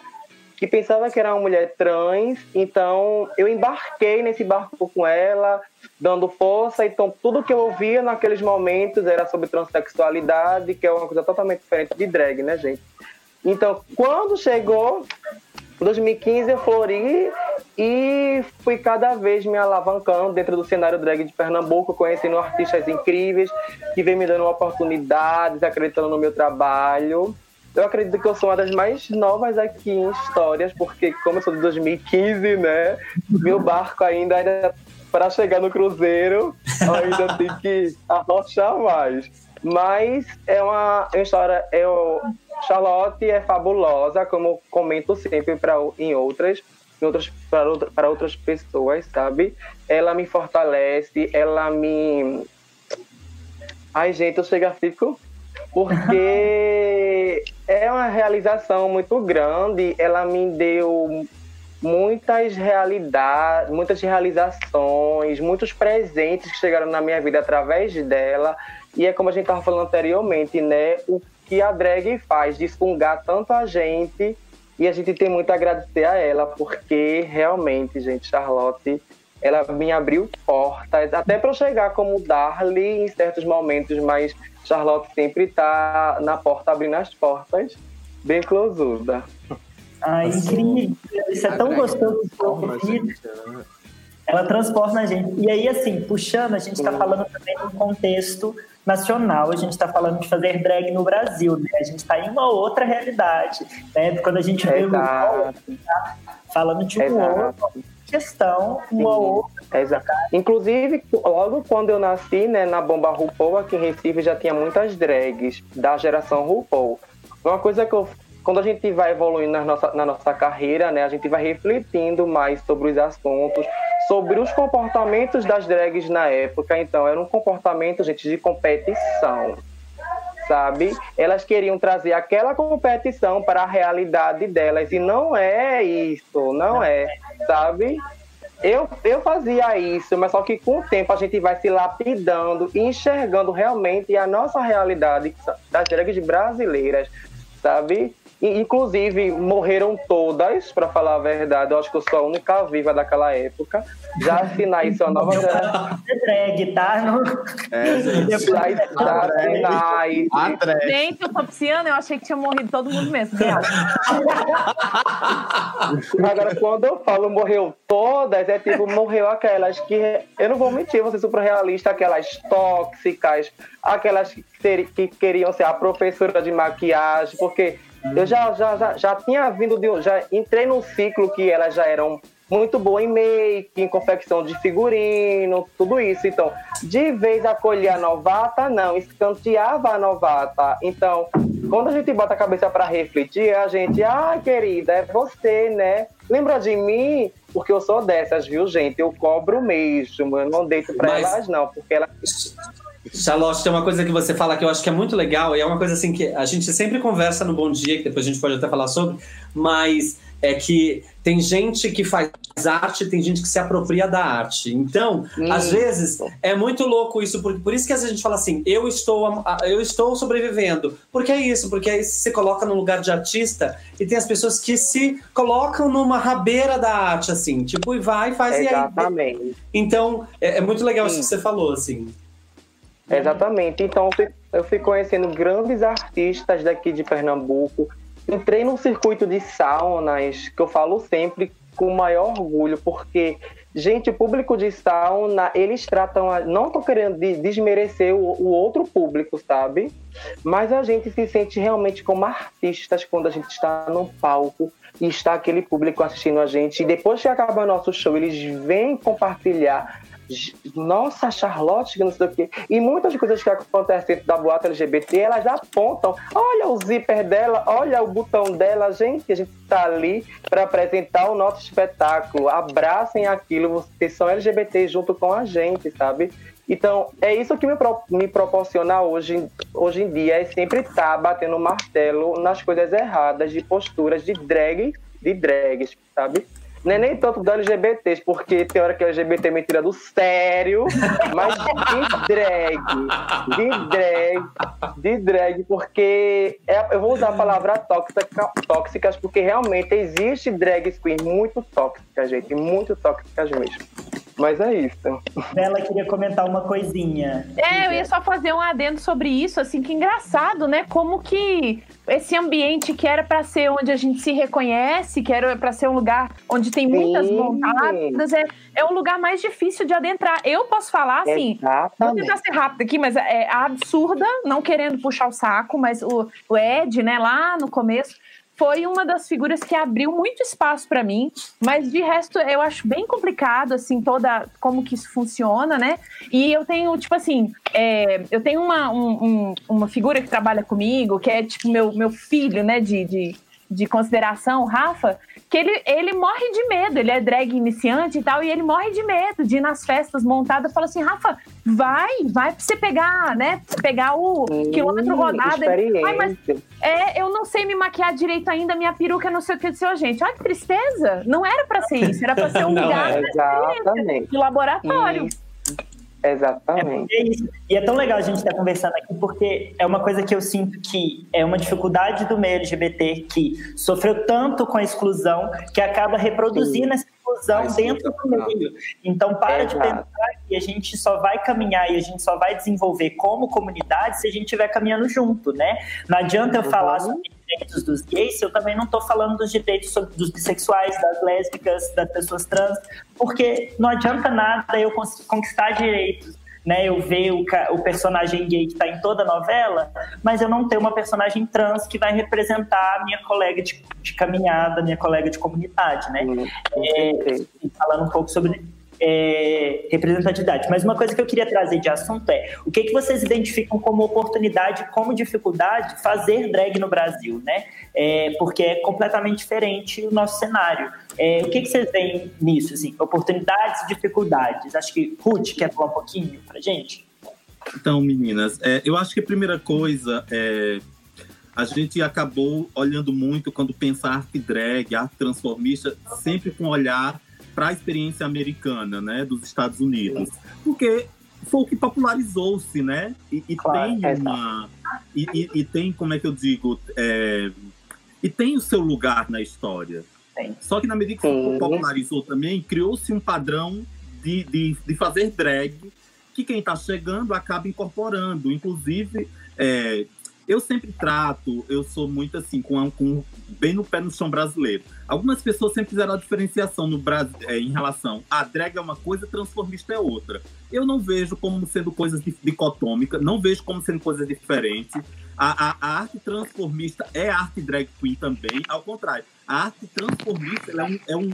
que pensava que era uma mulher trans, então eu embarquei nesse barco com ela, dando força, então tudo que eu ouvia naqueles momentos era sobre transexualidade, que é uma coisa totalmente diferente de drag, né, gente? Então, quando chegou 2015, eu flori e fui cada vez me alavancando dentro do cenário drag de Pernambuco, conhecendo artistas incríveis que vêm me dando oportunidades, acreditando no meu trabalho. Eu acredito que eu sou uma das mais novas aqui em histórias, porque como eu sou de 2015, né? Meu barco ainda, ainda para chegar no cruzeiro, ainda tem que arrochar mais. Mas é uma, uma história. Eu, Charlotte é fabulosa, como comento sempre pra, em outras, em outras para, outra, para outras pessoas, sabe? Ela me fortalece, ela me. Ai, gente, eu chego a fico porque (laughs) é uma realização muito grande. Ela me deu muitas realidades, muitas realizações, muitos presentes que chegaram na minha vida através dela. E é como a gente estava falando anteriormente, né? O que a drag faz, desfungar tanto a gente. E a gente tem muito a agradecer a ela, porque realmente, gente, Charlotte, ela me abriu portas, até para eu chegar como Darly em certos momentos, mas Charlotte sempre está na porta, abrindo as portas, bem closuda. Ai, incrível. Isso é tão gostoso de ouvir. né? Ela transforma a gente. E aí, assim, puxando, a gente está falando também de um contexto nacional, a gente está falando de fazer drag no Brasil, né? A gente está em uma outra realidade, né? Quando a gente vê o tá falando de uma Exato. outra questão, uma Sim. outra. Exato. Inclusive, logo quando eu nasci, né, na Bomba RuPaul, aqui em Recife já tinha muitas drags da geração RuPaul. Uma coisa que eu, quando a gente vai evoluindo na nossa, na nossa carreira, né, a gente vai refletindo mais sobre os assuntos, sobre os comportamentos das drags na época. Então, era um comportamento, gente, de competição. Sabe? Elas queriam trazer aquela competição para a realidade delas. E não é isso, não é. Sabe? Eu, eu fazia isso, mas só que com o tempo a gente vai se lapidando e enxergando realmente a nossa realidade das drags brasileiras, sabe? E, inclusive, morreram todas, para falar a verdade. Eu acho que eu sou a única viva daquela época. Já assinar isso a nova geração. É drag, tá? Não... É, gente. Já, isso. A drag. Gente, eu tô pisciando, eu achei que tinha morrido todo mundo mesmo. Real. (laughs) Agora, quando eu falo morreu todas, é tipo, morreu aquelas que. Eu não vou mentir, vou ser super realista, aquelas tóxicas, aquelas que, ter- que queriam ser a professora de maquiagem, porque eu já, já, já, já tinha vindo de. Já entrei num ciclo que elas já eram muito boas em make, em confecção de figurino, tudo isso. Então, de vez acolher a novata, não, escanteava a novata. Então, quando a gente bota a cabeça para refletir, a gente, ah, querida, é você, né? Lembra de mim? Porque eu sou dessas, viu, gente? Eu cobro mesmo, eu não deito pra Mas- elas, não, porque elas. Charlotte, tem uma coisa que você fala que eu acho que é muito legal, e é uma coisa assim que a gente sempre conversa no Bom Dia, que depois a gente pode até falar sobre, mas é que tem gente que faz arte, tem gente que se apropria da arte. Então, Hum. às vezes, é muito louco isso, por, por isso que às vezes a gente fala assim, eu estou, eu estou sobrevivendo. Porque é isso, porque aí você se coloca no lugar de artista e tem as pessoas que se colocam numa rabeira da arte, assim, tipo, e vai, faz, e aí Exatamente. então, é, é muito legal isso Sim. que você falou, assim. Exatamente. Então, eu fui, conhecendo grandes artistas daqui de Pernambuco. Entrei num circuito de saunas, que eu falo sempre com o maior orgulho, porque, gente, o público de sauna, eles tratam. A, não tô querendo de- desmerecer o, outro público, sabe? Mas a gente se sente realmente como artistas quando a gente está no palco e está aquele público assistindo a gente. E depois que acaba nosso show, eles vêm compartilhar. Nossa, Charlotte, que não sei o quê. E muitas coisas que acontecem dentro da boate LGBT, elas apontam. Olha o zíper dela, olha o botão dela. Gente, a gente está ali para apresentar o nosso espetáculo. Abracem aquilo, vocês são LGBT junto com a gente, sabe? Então, é isso que me, pro- me proporciona hoje, hoje em dia, é sempre estar batendo martelo nas coisas erradas, de posturas de drag, de drags, sabe? Não é nem tanto da LGBTs, porque tem hora que a LGBT me tira do sério, mas de drag. De drag. De drag, porque é, eu vou usar a palavra tóxica, tóxicas, porque realmente existe drag queen muito tóxica, gente. Muito tóxicas mesmo. Mas é isso. Bela queria comentar uma coisinha. É, eu ia só fazer um adendo sobre isso, assim, que engraçado, né? Como que esse ambiente que era para ser onde a gente se reconhece, que era para ser um lugar onde tem muitas montadas, é, é um lugar mais difícil de adentrar. Eu posso falar assim, Exatamente. vou tentar ser rápido aqui, mas é absurda, não querendo puxar o saco, mas o, o Ed, né, lá no começo, foi uma das figuras que abriu muito espaço para mim, mas de resto eu acho bem complicado, assim, toda como que isso funciona, né? E eu tenho, tipo assim, é, eu tenho uma, um, um, uma figura que trabalha comigo, que é tipo meu, meu filho, né, de, de de consideração, Rafa, que ele, ele morre de medo, ele é drag iniciante e tal, e ele morre de medo de ir nas festas montadas. Fala assim, Rafa, vai, vai pra você pegar, né? Pegar o hum, quilômetro rodado. Ai, mas é, eu não sei me maquiar direito ainda, minha peruca não sei o que do seu gente. Olha que tristeza. Não era pra ser isso, era pra ser um (laughs) lugar é, de laboratório. Exatamente. É, é isso. E é tão legal a gente estar conversando aqui, porque é uma coisa que eu sinto que é uma dificuldade do meio LGBT que sofreu tanto com a exclusão que acaba reproduzindo Sim. essa inclusão dentro do meio. Então, para de pensar que a gente só vai caminhar e a gente só vai desenvolver como comunidade se a gente estiver caminhando junto, né? Não adianta eu uhum. falar sobre direitos dos gays, eu também não estou falando dos direitos dos bissexuais, das lésbicas, das pessoas trans, porque não adianta nada eu conquistar direitos né, eu ver o, o personagem gay que está em toda a novela, mas eu não ter uma personagem trans que vai representar a minha colega de, de caminhada, minha colega de comunidade, né? Uhum. É, falando um pouco sobre é, representatividade. Mas uma coisa que eu queria trazer de assunto é o que, que vocês identificam como oportunidade, como dificuldade fazer drag no Brasil, né? É, porque é completamente diferente o nosso cenário. É, o que, que vocês veem nisso, assim? Oportunidades e dificuldades. Acho que Ruth quer falar um pouquinho pra gente. Então, meninas, é, eu acho que a primeira coisa é a gente acabou olhando muito quando pensa arte drag, arte transformista, sempre com um olhar para a experiência americana, né, dos Estados Unidos, porque foi o que popularizou-se, né? E, e claro, tem uma e, e, e, tem como é que eu digo é, e tem o seu lugar na história. Sim. Só que na medida que se popularizou também, criou-se um padrão de, de, de, fazer drag que quem está chegando acaba incorporando. Inclusive, é, eu sempre trato, eu sou muito assim, com, com bem no pé no chão brasileiro. Algumas pessoas sempre fizeram a diferenciação no Brasil é, em relação a drag é uma coisa, transformista é outra. Eu não vejo como sendo coisas dicotômicas, não vejo como sendo coisas diferentes. A, a, a, arte transformista é arte drag queen também, ao contrário. A arte transformista é um, é um,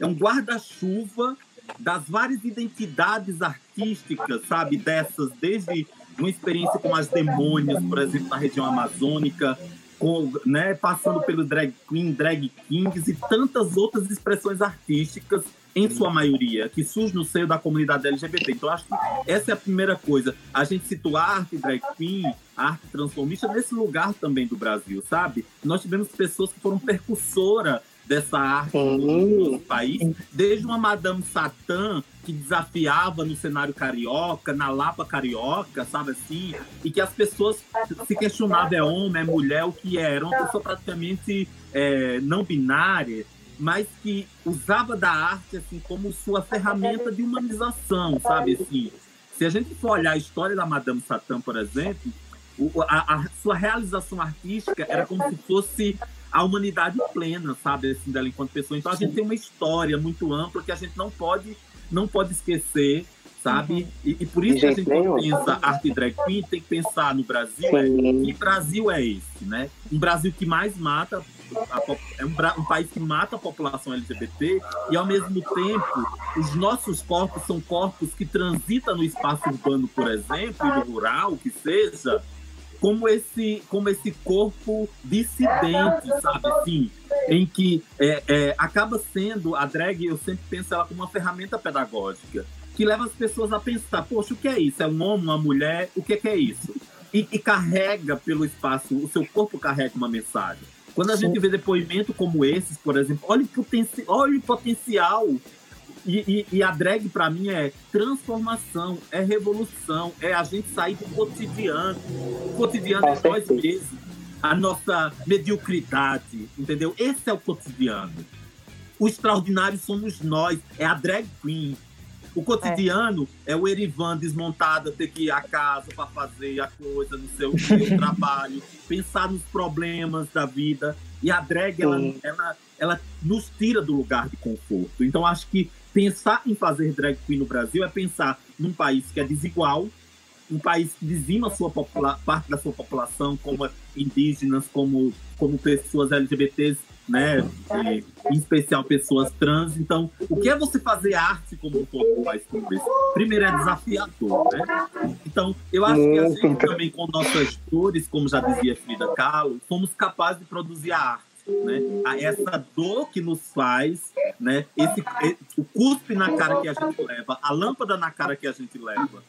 é um guarda-chuva das várias identidades artísticas, sabe? Dessas, desde uma experiência com as demônias, por exemplo, na região amazônica, com, né, passando pelo drag queen, drag kings e tantas outras expressões artísticas, em sua maioria, que surge no seio da comunidade LGBT. Então, acho que essa é a primeira coisa. A gente situar a arte drag queen, a arte transformista, nesse lugar também do Brasil, sabe? Nós tivemos pessoas que foram percussoras dessa arte no país, desde uma Madame Satã que desafiava no cenário carioca, na Lapa carioca, sabe assim, e que as pessoas se questionavam é homem, é mulher, o que é, era uma pessoa praticamente é, não binária, mas que usava da arte assim como sua ferramenta de humanização, sabe assim. Se a gente for olhar a história da Madame Satã, por exemplo, a, a sua realização artística era como se fosse a humanidade plena, sabe, assim, dela enquanto pessoa. Então a gente tem uma história muito ampla que a gente não pode, não pode esquecer, sabe? Uhum. E, e, por isso que a gente quando pensa arte drag queen, tem que pensar no Brasil, é, que Brasil é esse, né? Um Brasil que mais mata, a, é um, um, país que mata a população LGBT e ao mesmo tempo os nossos corpos são corpos que transitam no espaço urbano, por exemplo, e no rural, que seja, como esse, como esse corpo dissidente, sabe assim, em que é, é, acaba sendo a drag, eu sempre penso ela como uma ferramenta pedagógica que leva as pessoas a pensar, poxa, o que é isso? É um homem, uma mulher? O que é, que é isso? E, e carrega pelo espaço, o seu corpo carrega uma mensagem. Quando a gente vê depoimento como esses, por exemplo, olha o, potenci olha o potencial. E, e, e a drag, para mim, é transformação, é revolução, é a gente sair do cotidiano. O cotidiano é nós mesmos, a nossa mediocridade, entendeu? Esse é o cotidiano. O extraordinário somos nós, é a drag queen. O cotidiano é, é o Erivan desmontado, ter que ir à casa para fazer a coisa, no seu, seu trabalho, pensar nos problemas da vida. E a drag, ela, ela, ela nos tira do lugar de conforto. Então, acho que pensar em fazer drag queen no Brasil é pensar num país que é desigual, um país que dizima sua parte da sua população, como indígenas, como, como pessoas LGBTs, né? E, em especial pessoas trans. Então, o que é você fazer arte como um corpo mais isso? Primeiro é desafiador, né? Então, eu acho que a gente também, com nossas dores, como já dizia Frida Kahlo, fomos capazes de produzir a arte né? Essa dor que nos faz, né? Esse, o cuspe na cara que a gente leva, a lâmpada na cara que a gente leva,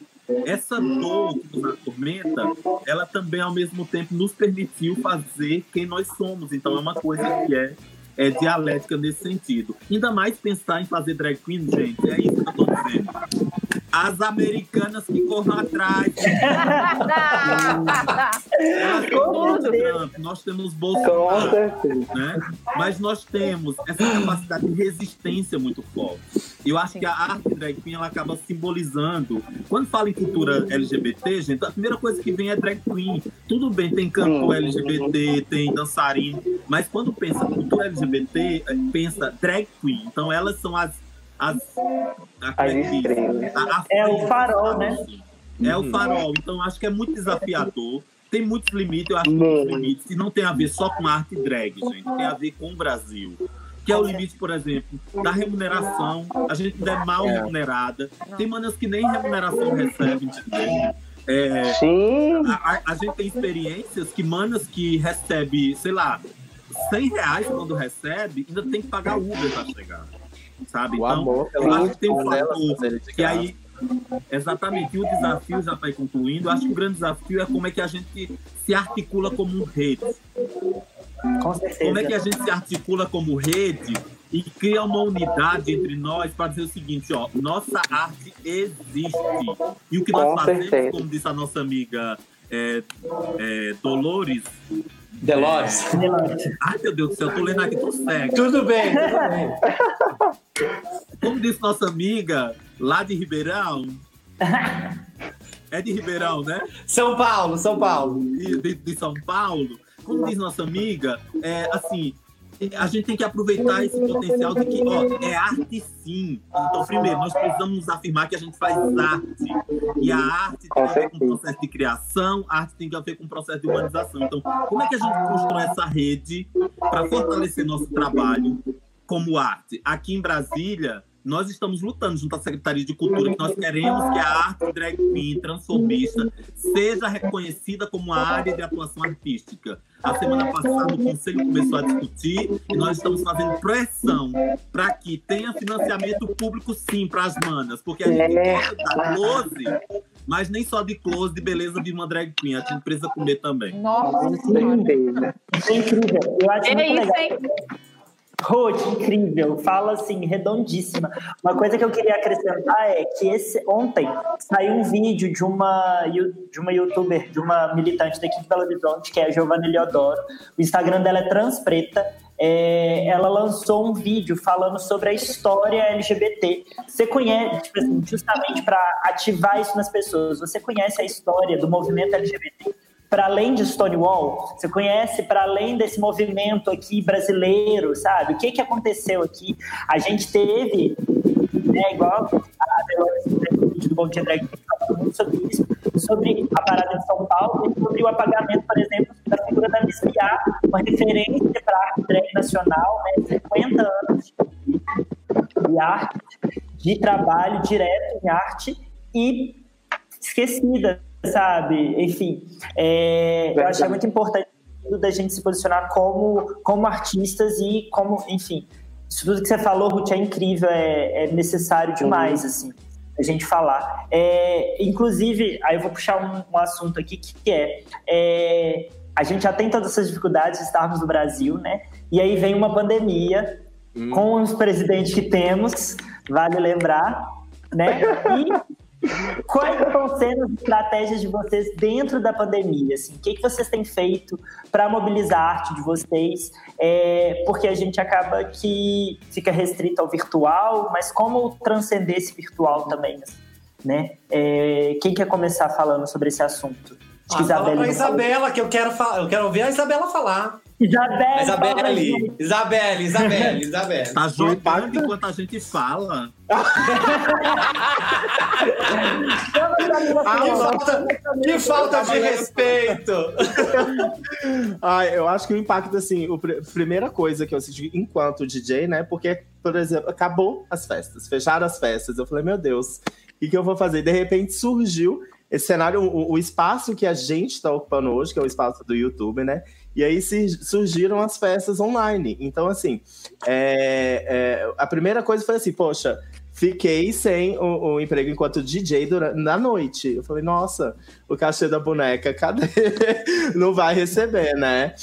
essa dor que nos atormenta, ela também ao mesmo tempo nos permitiu fazer quem nós somos. Então é uma coisa que é é, dialética nesse sentido. Ainda mais pensar em fazer drag queen, gente, é isso que eu tô dizendo. As americanas que corram atrás. (laughs) Elas Trump, nós temos Bolsonaro, né? Mas nós temos essa capacidade de resistência muito forte. Eu acho Sim. que a arte drag queen ela acaba simbolizando. Quando fala em cultura LGBT, gente, a primeira coisa que vem é drag queen. Tudo bem, tem cantor LGBT, tem dançarino, mas quando pensa cultura LGBT, pensa drag queen. Então elas são as as, a, as é, a, a, é o farol, né? É o farol. Então acho que é muito desafiador. Tem muitos limites, eu acho que muitos limites. E não tem a ver só com arte drag, gente. Tem a ver com o Brasil que é o limite, por exemplo, da remuneração. A gente ainda é mal é. remunerada. Tem manas que nem remuneração recebem, É, Sim. A, a, gente tem experiências que manas que recebe, sei lá, 100 reais quando recebe, ainda tem que pagar Uber para chegar. Sabe? O então, amor, eu acho que tem um fator que aí. Exatamente, e o desafio já está concluindo. Acho que o grande desafio é como é que a gente se articula como rede. Com certeza. Como é que a gente se articula como rede e cria uma unidade entre nós para dizer o seguinte, ó, nossa arte existe. E o que nós Com fazemos, certeza. como disse a nossa amiga é, é, Dolores, Delores. É... Ai, meu Deus do céu, eu tô lendo aqui, tô cego. Tudo bem, tudo bem. (laughs) Como disse nossa amiga lá de Ribeirão. É de Ribeirão, né? São Paulo, São Paulo. De, de São Paulo. Como diz nossa amiga, é assim, a gente tem que aproveitar esse potencial de que, ó, é arte sim. Então, primeiro, nós precisamos nos afirmar que a gente faz arte. E a arte tem a ver com o processo de criação, a arte tem a ver com o processo de humanização. Então, como é que a gente constrói essa rede para fortalecer nosso trabalho como arte? Aqui em Brasília, nós estamos lutando junto à Secretaria de Cultura que nós queremos que a arte drag queen transformista seja reconhecida como uma área de atuação artística. A semana passada o Conselho começou a discutir e nós estamos fazendo pressão para que tenha financiamento público sim para as manas, porque a gente gosta da close, mas nem só de close de beleza de uma drag queen, a gente precisa comer também. Nossa, é incrível. Eu acho é isso, hein? Ruth, incrível, fala assim, redondíssima. Uma coisa que eu queria acrescentar é que esse, ontem saiu um vídeo de uma, de uma youtuber, de uma militante daqui de Belo Horizonte, que é a Giovanna Eliodoro. O Instagram dela é Transpreta. É, ela lançou um vídeo falando sobre a história LGBT. Você conhece, tipo assim, justamente para ativar isso nas pessoas, você conhece a história do movimento LGBT? Para além de Stonewall? Você conhece para além desse movimento aqui brasileiro, sabe? O que, que aconteceu aqui? A gente teve, né, igual a Delores do Bom Dia Drag muito sobre isso, sobre a parada de São Paulo e sobre o apagamento, por exemplo, da figura da Miss Piá, uma referência para a arte drag nacional, né, 50 anos de arte, de trabalho direto em arte e esquecida sabe? Enfim, é, eu achei muito importante da gente se posicionar como, como artistas e como, enfim, isso tudo que você falou, Ruth, é incrível, é, é necessário demais, uhum. assim, a gente falar. É, inclusive, aí eu vou puxar um, um assunto aqui que é, é a gente já tem todas essas dificuldades de estarmos no Brasil, né? E aí vem uma pandemia hum. com os presidentes que temos, vale lembrar, né? (laughs) E Quais estão sendo as estratégias de vocês dentro da pandemia? Assim, o que, que vocês têm feito para mobilizar a arte de vocês? É, porque a gente acaba que fica restrito ao virtual, mas como transcender esse virtual também? Né? É, quem quer começar falando sobre esse assunto? Acho ah, Isabela fala Isabela, que eu quero, eu quero ouvir a Isabela falar. Isabelle, Isabelle, Isabelle, (laughs) Isabelle, Isabelle. Tá jogando enquanto a gente fala. (laughs) que, falta, que falta de respeito! (laughs) Ai, eu acho que o impacto, assim, a primeira coisa que eu senti enquanto DJ, né? Porque, por exemplo, acabou as festas, fecharam as festas. Eu falei, meu Deus, o que, que eu vou fazer? De repente surgiu esse cenário, o, o espaço que a gente está ocupando hoje, que é o espaço do YouTube, né? E aí surgiram as festas online. Então, assim, é, é, a primeira coisa foi assim, poxa, fiquei sem o, o, emprego enquanto DJ durante, na noite. Eu falei, nossa, o cachê da boneca, cadê? (laughs) Não vai receber, né?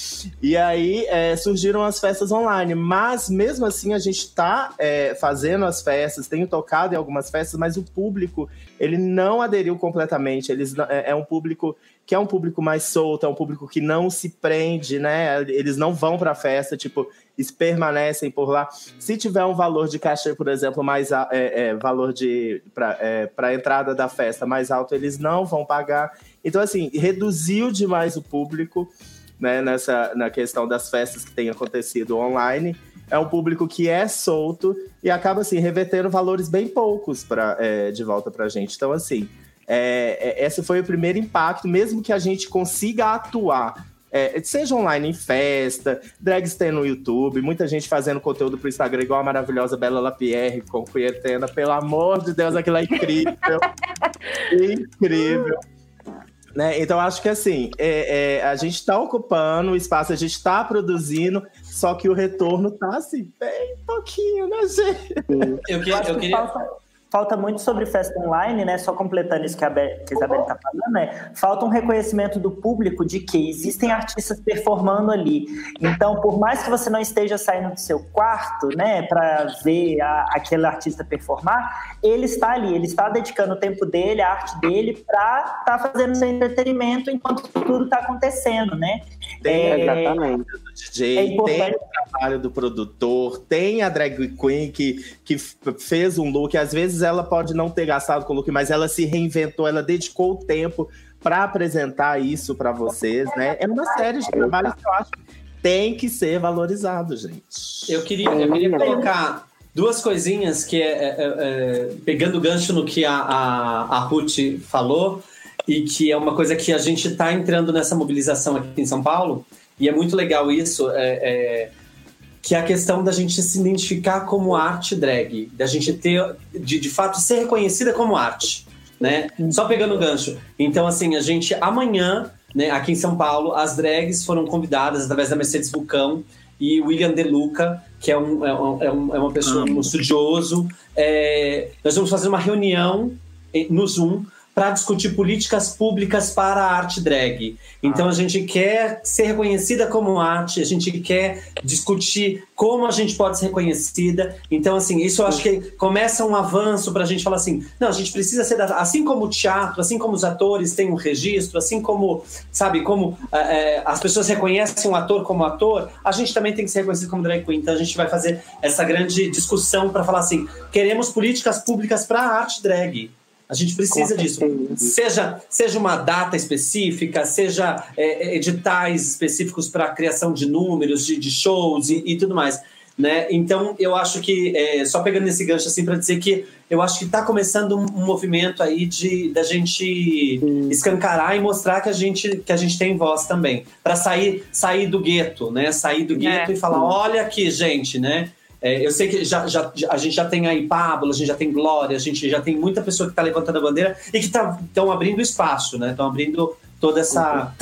E aí é, surgiram as festas online, mas mesmo assim a gente está é, fazendo as festas, tenho tocado em algumas festas, mas o público ele não aderiu completamente. Eles, é, é um público que é um público mais solto, é um público que não se prende, né? Eles não vão para a festa, tipo, eles permanecem por lá. Se tiver um valor de cachê, por exemplo, mais é, é, valor de para é, entrada da festa mais alto, eles não vão pagar. Então, assim, reduziu demais o público, né? Nessa na questão das festas que têm acontecido online. É um público que é solto e acaba assim revertendo valores bem poucos para é, de volta para a gente. Então, assim, é, é, esse foi o primeiro impacto, mesmo que a gente consiga atuar é, seja online em festa, drags tem no YouTube, muita gente fazendo conteúdo pro Instagram, igual a maravilhosa Bela Lapierre com Cuietena. Pelo amor de Deus, aquilo é incrível. (laughs) incrível. Né? Então, acho que assim, é, é, a gente está ocupando o espaço, a gente está produzindo, só que o retorno tá assim, bem pouquinho, né, gente? Eu, que, eu queria falta muito sobre festa online, né? Só completando isso que a, Be que a Isabel está falando, né? Falta um reconhecimento do público de que existem artistas performando ali. Então, por mais que você não esteja saindo do seu quarto, né, para ver a, aquele artista performar, ele está ali, ele está dedicando o tempo dele, a arte dele, para estar tá fazendo seu entretenimento enquanto tudo está acontecendo, né? É, exatamente. Do DJ, é tem o trabalho do produtor, tem a drag queen que, que fez um look, às vezes ela pode não ter gastado com o look, mas ela se reinventou, ela dedicou o tempo para apresentar isso para vocês, né? É uma série de trabalhos que eu acho que tem que ser valorizado, gente. Eu queria, eu queria colocar duas coisinhas que é, é, é, é pegando gancho no que a, a, a Ruth falou e que é uma coisa que a gente está entrando nessa mobilização aqui em São Paulo e é muito legal isso. É, é que é a questão da gente se identificar como arte drag, da gente ter, de, de fato, ser reconhecida como arte, né? Só pegando o gancho. Então, assim, a gente, amanhã, né, aqui em São Paulo, as drags foram convidadas através da Mercedes Vulcão e William De Luca, que é, um, é, um, é, um, é uma pessoa, um estudioso. É, nós vamos fazer uma reunião no Zoom para discutir políticas públicas para a arte drag. Então a gente quer ser reconhecida como arte, a gente quer discutir como a gente pode ser reconhecida. Então, assim, isso eu acho que começa um avanço para a gente falar assim: não, a gente precisa ser, assim como o teatro, assim como os atores têm um registro, assim como, sabe, como é, as pessoas reconhecem um ator como ator, a gente também tem que ser reconhecido como drag queen. Então a gente vai fazer essa grande discussão para falar assim: queremos políticas públicas para a arte drag. A gente precisa disso. Seja, seja uma data específica, seja é, é editais específicos para a criação de números, de, de shows e, e, tudo mais. Né? Então, eu acho que, é, só pegando esse gancho assim para dizer que eu acho que está começando um, um, movimento aí de da gente escancarar e mostrar que a gente, que a gente tem voz também. Para sair, sair do gueto, né? Sair do gueto é. e falar: olha aqui, gente, né? É, eu sei que já, já, a gente já tem aí Pablo, a gente já tem Glória, a gente já tem muita pessoa que está levantando a bandeira e que estão tá, abrindo espaço, né? Estão abrindo toda essa,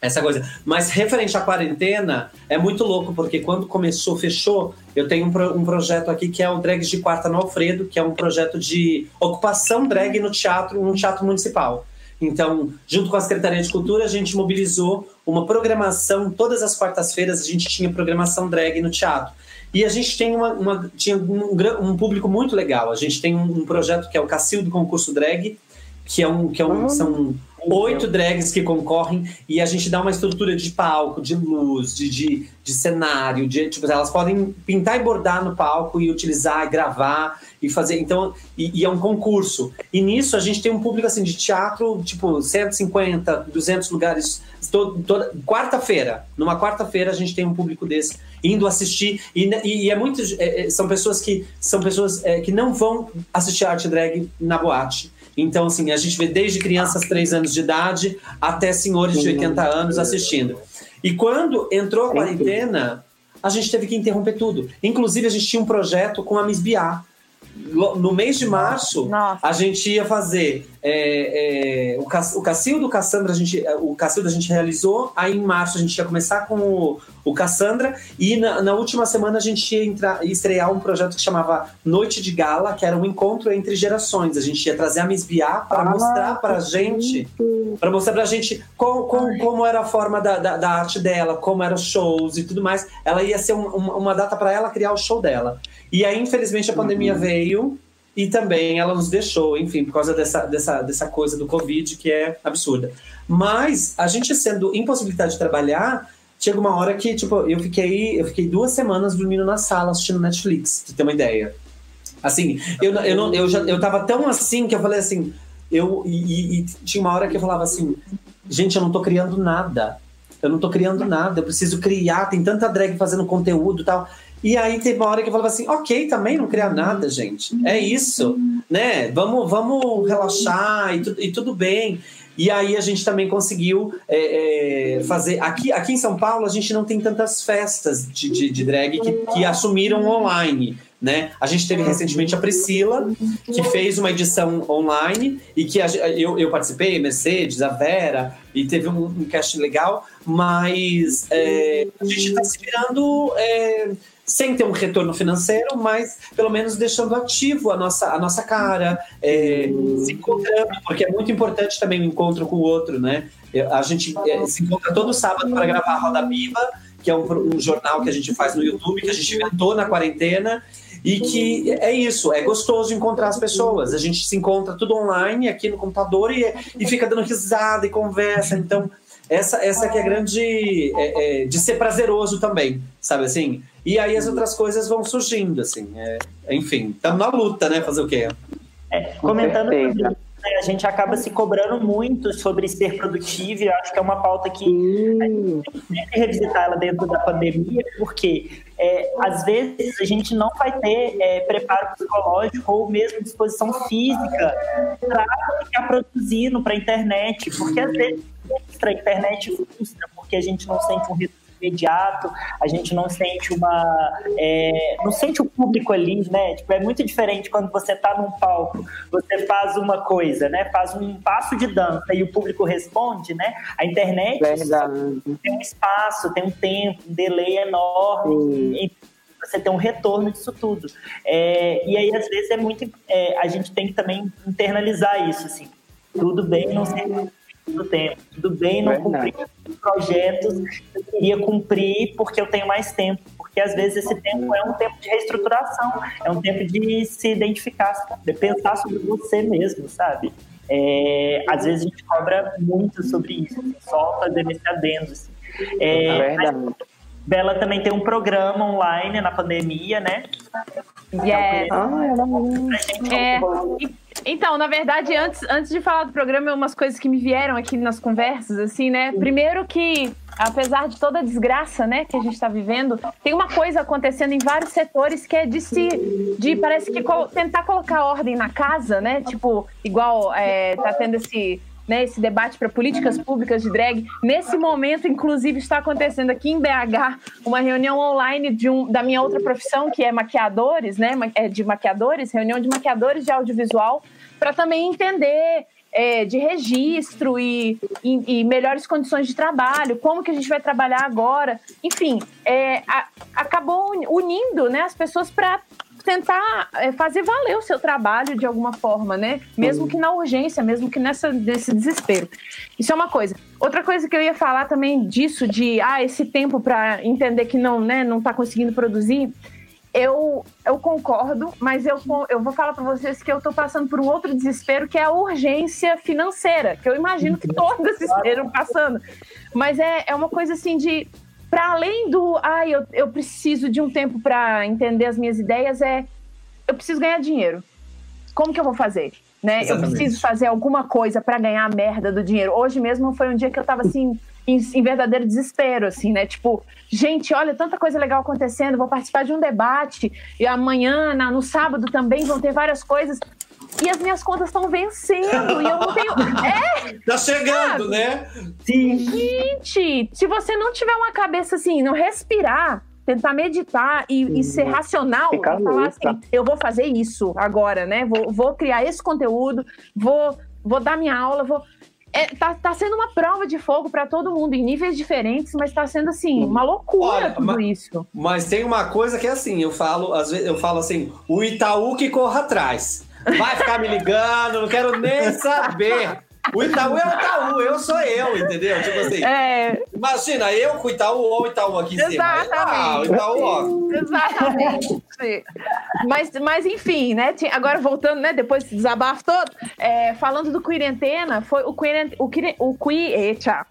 essa coisa. Mas referente à quarentena, é muito louco, porque quando começou, fechou, eu tenho um, um projeto aqui que é o Drags de Quarta no Alfredo, que é um projeto de ocupação drag no teatro, no teatro municipal. Então, junto com a Secretaria de Cultura, a gente mobilizou uma programação. Todas as quartas-feiras a gente tinha programação drag no teatro. E a gente tem uma, uma tinha um, um, público muito legal. A gente tem um, um projeto que é o Cacildo Concurso Drag, que é um, que é um, são oito drags que concorrem e a gente dá uma estrutura de palco, de luz, de, de, de cenário, de tipo, elas podem pintar e bordar no palco e utilizar, e gravar e fazer. Então, e, e, é um concurso. E nisso a gente tem um público assim de teatro, tipo 150, 200 lugares. toda quarta-feira, numa quarta-feira a gente tem um público desse indo assistir. E, e, e é muito é, é, são pessoas que são pessoas é, que não vão assistir arte drag na boate. Então, assim, a gente vê desde crianças 3 anos de idade até senhores de 80 anos assistindo. E quando entrou a quarentena, a gente teve que interromper tudo. Inclusive, a gente tinha um projeto com a Miss Biá, no mês de março, Nossa. a gente ia fazer é, é, o, o Cacildo, o Cassandra, a gente, é, o Cacildo a gente realizou, aí em março a gente ia começar com o, o Cassandra, e na, na última semana a gente ia entrar, estrear um projeto que chamava Noite de Gala, que era um encontro entre gerações. A gente ia trazer a Miss Biá para ah, mostrar pra gente, para mostrar pra gente com, com, como era a forma da, da, da, arte dela, como eram os shows e tudo mais. Ela ia ser um, uma, uma data para ela criar o show dela. E aí, infelizmente, a pandemia uhum. veio e também ela nos deixou, enfim, por causa dessa, dessa, dessa coisa do Covid que é absurda. Mas a gente sendo impossibilitado de trabalhar, chega uma hora que, tipo, eu fiquei, eu fiquei duas semanas dormindo na sala assistindo Netflix, pra ter uma ideia. Assim, eu, eu, não, eu, já, eu tava tão assim que eu falei assim, eu, e, e, tinha uma hora que eu falava assim, gente, eu não tô criando nada. Eu não tô criando nada, eu preciso criar, tem tanta drag fazendo conteúdo e tal. E aí teve uma hora que eu falava assim, ok, também não criar nada, gente. É isso, né? Vamos, vamos relaxar e, tu, e tudo bem. E aí a gente também conseguiu é, é, fazer. Aqui, aqui em São Paulo, a gente não tem tantas festas de, de, de drag que, que assumiram online. Né? A gente teve recentemente a Priscila, que fez uma edição online e que a, eu, eu participei, Mercedes, a Vera, e teve um, um cast legal, mas é, a gente está se virando é, sem ter um retorno financeiro, mas pelo menos deixando ativo a nossa, a nossa cara, é, se encontrando, porque é muito importante também o encontro com o outro, né? A gente é, se encontra todo sábado para gravar a Roda Viva, que é um, um, jornal que a gente faz no YouTube, que a gente inventou na quarentena, e que é isso, é gostoso encontrar as pessoas. A gente se encontra tudo online aqui no computador e, e fica dando risada e conversa. Então, essa, essa que é a grande. É, é, de ser prazeroso também, sabe assim? E aí as outras coisas vão surgindo, assim. É, enfim, estamos na luta, né? Fazer o quê? É, comentando né, a gente acaba se cobrando muito sobre ser produtivo, e eu acho que é uma pauta que a gente tem que revisitar ela dentro da pandemia, porque é, às vezes a gente não vai ter é, preparo psicológico ou mesmo disposição física para ficar produzindo para a internet, porque às vezes a internet frustra, porque a gente não sente um retorno imediato, a gente não sente uma. É, não sente o público ali, né? Tipo, é muito diferente quando você tá num palco, você faz uma coisa, né? Faz um passo de dança e o público responde, né? A internet tem um espaço, tem um tempo, um delay enorme. E, você tem um retorno disso tudo. É, e aí, às vezes, é muito. É, a gente tem que também internalizar isso, assim. Tudo bem não ser do tempo. Tudo bem não cumprir projetos que eu queria cumprir porque eu tenho mais tempo. Porque às vezes esse tempo é um tempo de reestruturação, é um tempo de se identificar, de pensar sobre você mesmo, sabe? É, às vezes a gente cobra muito sobre isso, só fazendo esse adendo. Assim. É, é Bela também tem um programa online na pandemia, né? Yes. Ah, é, então, na verdade, antes, antes de falar do programa, umas coisas que me vieram aqui nas conversas, assim, né? Primeiro que, apesar de toda a desgraça, né, que a gente está vivendo, tem uma coisa acontecendo em vários setores que é de se, de parece que tentar colocar ordem na casa, né? Tipo, igual é, tá tendo esse né, esse debate para políticas públicas de drag. Nesse momento, inclusive, está acontecendo aqui em BH uma reunião online de um, da minha outra profissão, que é maquiadores, né, é de maquiadores, reunião de maquiadores de audiovisual, para também entender é, de registro e, e, e, melhores condições de trabalho, como que a gente vai trabalhar agora. Enfim, é, a, acabou unindo né, as pessoas para tentar é, fazer valer o seu trabalho de alguma forma, né? Mesmo que na urgência, mesmo que nessa, nesse desespero. Isso é uma coisa. Outra coisa que eu ia falar também disso, de ah, esse tempo para entender que não, né, não tá conseguindo produzir. Eu, eu concordo, mas eu, eu vou falar para vocês que eu tô passando por um outro desespero, que é a urgência financeira, que eu imagino que todos (laughs) estejam passando. Mas é, é uma coisa assim de para além do, ai, ah, eu, eu preciso de um tempo para entender as minhas ideias, é eu preciso ganhar dinheiro. Como que eu vou fazer? Né? Eu preciso fazer alguma coisa para ganhar a merda do dinheiro. Hoje mesmo foi um dia que eu tava assim, em, em, verdadeiro desespero, assim, né? Tipo, gente, olha, tanta coisa legal acontecendo, vou participar de um debate, e amanhã, na, no sábado também vão ter várias coisas e as minhas contas estão vencendo e eu não tenho. (laughs) É! Tá chegando, sabe? né? Sim. Gente, se você não tiver uma cabeça assim, não respirar, tentar meditar e, e ser racional, e falar assim, eu vou fazer isso agora, né? Vou, vou criar esse conteúdo, vou, vou dar minha aula, vou. É, tá, tá sendo uma prova de fogo para todo mundo, em níveis diferentes, mas tá sendo assim, uma loucura Olha, tudo mas, isso. Mas tem uma coisa que é assim, eu falo, às vezes eu falo assim, o Itaú que corra atrás. Vai ficar me ligando, não quero nem saber. O Itaú é o Itaú, eu sou eu, entendeu? Tipo assim. É... Imagina, eu com o Itaú ou o Itaú aqui em Exatamente. cima. Ah, o Itaú, ó. Exatamente. mas, mas enfim, né? Agora voltando, né? Depois desse desabafo todo, é, falando do Quirentena, foi o Quirentena. O, Quir, o, eita,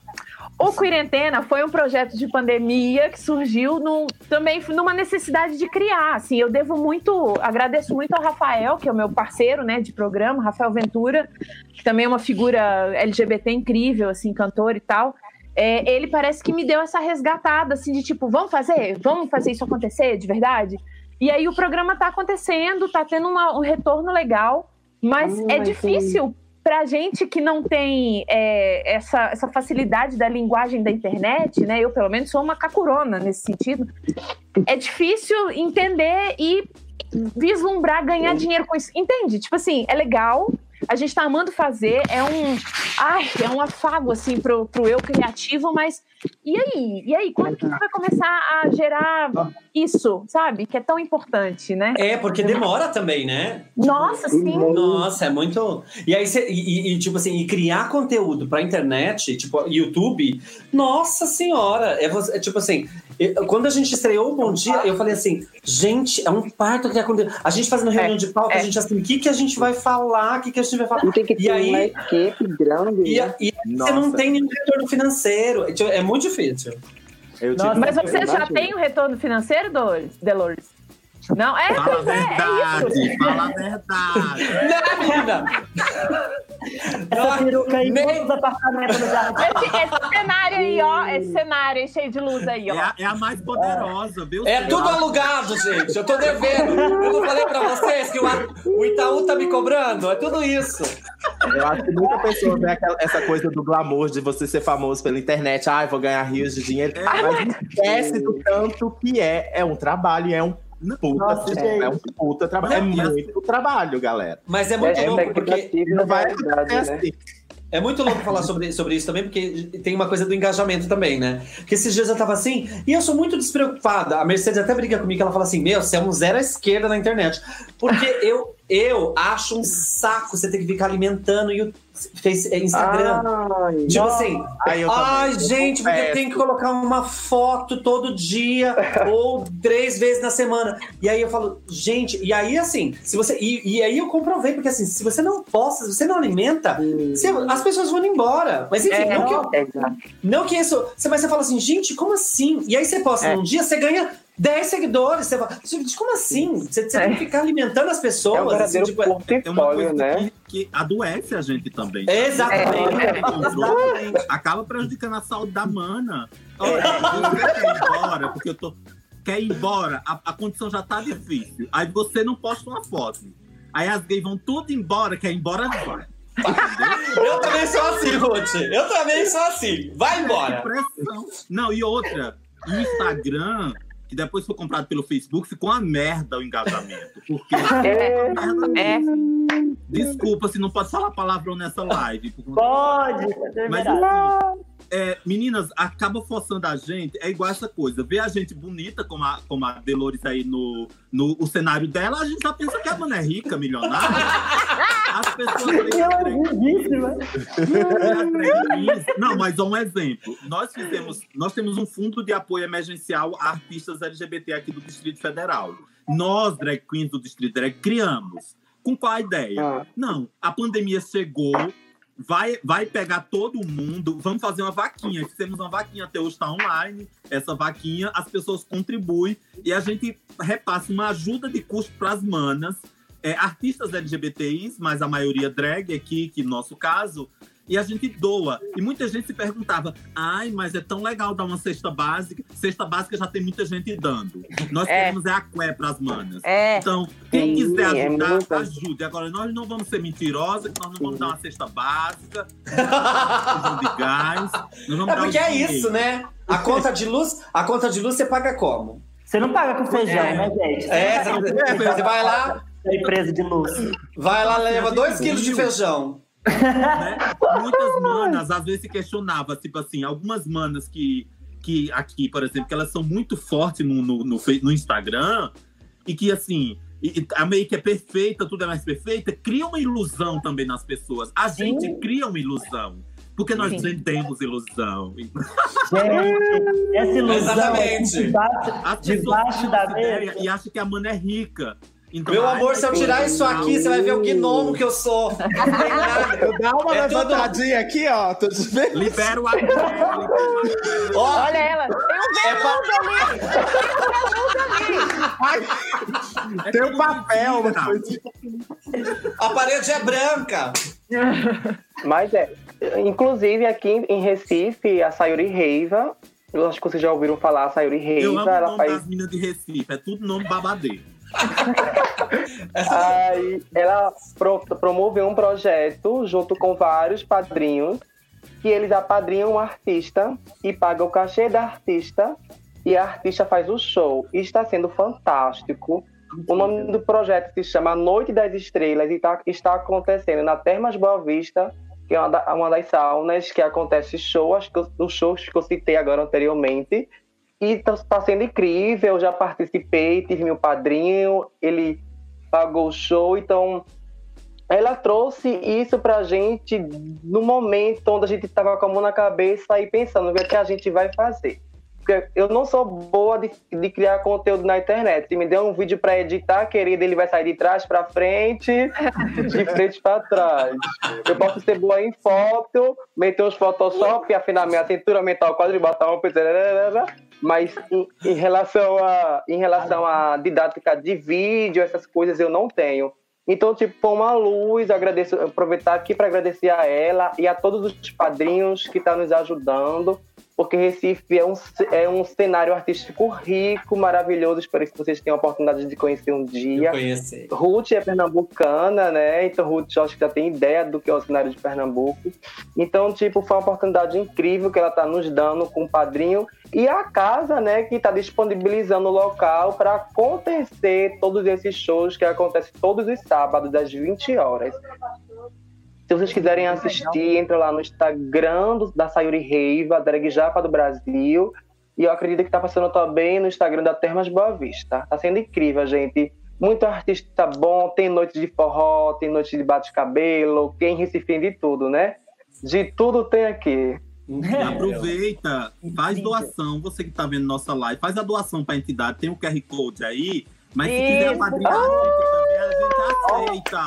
o Quarentena foi um projeto de pandemia que surgiu no, também numa necessidade de criar. Assim, eu devo muito, agradeço muito ao Rafael, que é o meu parceiro, né, de programa, Rafael Ventura, que também é uma figura LGBT incrível, assim, cantor e tal. É, ele parece que me deu essa resgatada, assim, de tipo, vamos fazer, vamos fazer isso acontecer de verdade. E aí o programa está acontecendo, está tendo uma, um retorno legal, mas hum, é difícil para gente que não tem é, essa, essa facilidade da linguagem da internet, né? Eu, pelo menos, sou uma cacurona nesse sentido. É difícil entender e vislumbrar ganhar dinheiro com isso. Entende? Tipo assim, é legal, a gente tá amando fazer, é um, ai, é um afago assim pro, pro eu criativo, mas e aí? E aí, quando que vai começar a gerar isso, sabe? Que é tão importante, né? É, porque demora também, né? Nossa, tipo, sim. Nossa, é muito. E aí, cê, e, e, tipo assim, e criar conteúdo pra internet, tipo, YouTube, nossa senhora! É, é tipo assim, quando a gente estreou o Bom Dia, eu falei assim, gente, é um parto que aconteceu. A gente fazendo reunião é, de pauta, é. a gente assim, o que, que a gente vai falar? O que, que a gente vai falar? E tem que ter e aí, uma equipe grande. E, né? e você não tem nenhum retorno financeiro. Tipo, é muito difícil. Nossa, mas você já tem o um retorno financeiro, Delores? Não, é, fala a verdade, é fala a verdade. Não! Essa peruca aí, nem... quantos apartamentos no jardim? Esse, esse, cenário aí, ó, esse cenário aí cheio de luz aí, ó. É a, é a mais poderosa, viu? É tudo alugado, gente. Eu tô devendo. Eu não falei pra vocês que o, o Itaú tá me cobrando? É tudo isso. Eu acho que muita pessoa vê aquela, essa coisa do glamour de você ser famoso pela internet. Ai, ah, vou ganhar rios de dinheiro. É. Mas esquece do tanto que é. É um trabalho, é um Puta, Nossa, é. é um puta trabalho. É muito trabalho, galera. Mas é muito é, louco, porque não vai verdade, né? assim. É muito louco falar sobre, sobre isso também, porque tem uma coisa do engajamento também, né? Porque esses dias eu tava assim, e eu sou muito despreocupada. A Mercedes até briga comigo, ela fala assim: Meu, você é um zero à esquerda na internet. Porque eu, eu acho um saco você ter que ficar alimentando e fez é, Instagram. Ai, tipo assim, ai, ai gente, porque tem que colocar uma foto todo dia (laughs) ou três vezes na semana. E aí eu falo, gente, e aí assim, se você. E, e aí eu comprovei, porque assim, se você não posta, se você não alimenta, você, as pessoas vão embora. Mas enfim, é, não, que eu, não que isso. Mas você fala assim, gente, como assim? E aí você posta é. num dia, você ganha 10 seguidores. Você fala, como assim? Você, você é. tem que ficar alimentando as pessoas. É, um assim, tipo, é uma coisa né? que, que, adoece a gente também. Exatamente. É. Exatamente. Acaba prejudicando a saúde da mana. Olha, você quer ir embora, porque eu tô. Quer ir embora, a, a condição já tá difícil. Aí você não posta uma foto. Aí as gays vão tudo embora, quer ir embora, vai. (laughs) Eu também sou assim, Ruth. Eu também sou assim. Vai embora. Não, e outra, Instagram que depois foi comprado pelo Facebook, ficou uma merda o engajamento. Porque. (laughs) É, é. Desculpa se não pode falar palavrão nessa live. Pode, mas assim, é, meninas, acaba forçando a gente, é igual essa coisa. Ver a gente bonita, como a, como a Delores aí no, no o cenário dela, a gente já pensa que a mana é rica, milionária. As pessoas (laughs) a drag Não, mas um exemplo. Nós fizemos, nós temos um fundo de apoio emergencial a artistas LGBT aqui do Distrito Federal. Nós, drag queens do Distrito Drag, criamos. Com qual a ideia? Ah. Não, a pandemia chegou, vai, vai pegar todo mundo, vamos fazer uma vaquinha. Fizemos uma vaquinha, até hoje está online. Essa vaquinha, as pessoas contribuem e a gente repassa uma ajuda de custo para as manas, é, artistas LGBTIs, mas a maioria drag aqui, que no nosso caso, e a gente doa. E muita gente se perguntava: ai, mas é tão legal dar uma cesta básica. Cesta básica já tem muita gente dando. Nós É. queremos é a cué para as manas. É. Então, quem Sim, quiser é ajudar, muito- ajude. Agora, nós não vamos ser mentirosas, que nós não vamos dar uma cesta básica, de gás. Nós vamos É porque é dinheiro. isso, né? A conta de luz, a conta de luz você paga como? Você não paga com feijão, É. né, gente? Você É, você, você vai lá, da empresa de luz. vai lá, leva Assim, dois assim, quilos de feijão. Né? Muitas manas às vezes se questionava, tipo assim, algumas manas que, que aqui, por exemplo, que elas são muito fortes no, no, no, no Instagram e que assim. E, a meio que é perfeita, tudo é mais perfeita, cria uma ilusão também nas pessoas. A gente cria uma ilusão. Porque nós Sim. vendemos ilusão. Gente, essa ilusão é Exatamente. debaixo, debaixo da mesa. E acham que a mana é rica. Então, Meu amor, se eu tirar isso aqui, você vai ver o gnomo que eu sou. Tem. (laughs) Eu dar uma É tudo- levantadinha aqui, ó. Tô te vendo. Libera o (laughs) Olha ela, tem um é pra- É Tem um papel, uma mentira. coisa. a parede é branca. Mas é. Inclusive, aqui em- Recife, a Sayuri Reiva, eu acho que vocês já ouviram falar, a Sayuri Eu amo Reiva, o ela nome faz. das minas de Recife, é tudo nome babadeiro. Aí ela pro- promoveu um projeto junto com vários padrinhos, que eles apadrinham um artista e pagam o cachê da artista e a artista faz o show. E está sendo fantástico. O nome do projeto se chama Noite das Estrelas e tá- está acontecendo na Termas Boa Vista, que é uma, da- uma das saunas que acontece show, acho que os shows que eu citei agora anteriormente. E está sendo incrível, já participei, tive meu padrinho, ele pagou o show, então ela trouxe isso pra gente no momento onde a gente tava com a mão na cabeça e pensando o que, é que a gente vai fazer. Porque eu não sou boa de, de criar conteúdo na internet. Se me der um vídeo pra editar, querido, ele vai sair de trás pra frente, (laughs) de frente pra trás. Eu posso ser boa em foto, meter uns Photoshop, afinar minha cintura, aumentar o quadro e botar um mas em, em relação a em relação à didática de vídeo, essas coisas eu não tenho. Então, tipo, foi uma luz, agradeço, aproveitar aqui para agradecer a ela e a todos os padrinhos que estão nos ajudando, porque Recife é um, é um cenário artístico rico, maravilhoso. Espero que vocês tenham a oportunidade de conhecer um Eu dia. conheci. Ruth é pernambucana, né? Então, Ruth, acho que já tem ideia do que é o cenário de Pernambuco. Então, tipo, foi uma oportunidade incrível que ela tá nos dando com o padrinho. E a casa, né, que tá disponibilizando o local para acontecer todos esses shows que acontecem todos os sábados, às 20 horas. Se vocês quiserem assistir, entra lá no Instagram do- da Sayuri Reiva, Drag Japa do Brasil. E eu acredito que tá passando também no Instagram da Termas Boa Vista. Tá sendo incrível, gente. Muito artista bom, tem noites de forró, tem noites de bate-cabelo, tem Recife de tudo, né? De tudo tem aqui. Aproveita, faz doação. Você que tá vendo nossa live, faz a doação pra entidade. Tem o QR Code aí. Mas se quiser apadrinhar a gente também, a gente aceita.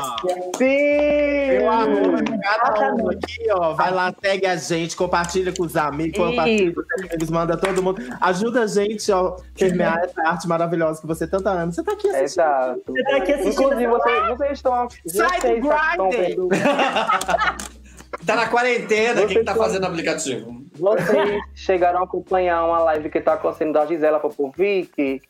Sim! Meu amor, cada um aqui, ó. Vai lá, segue a gente, compartilha com os amigos, compartilha com os amigos, manda todo mundo. Ajuda a gente, ó, permear essa arte maravilhosa que você tanto ama. Você tá aqui assistindo. Exato. Você tá aqui assistindo. Inclusive, vocês, vocês estão. Sai do vendo. (laughs) Tá na quarentena, quem que tá fazendo o aplicativo? Vocês chegaram a acompanhar uma live que está acontecendo da Gisela Popovic,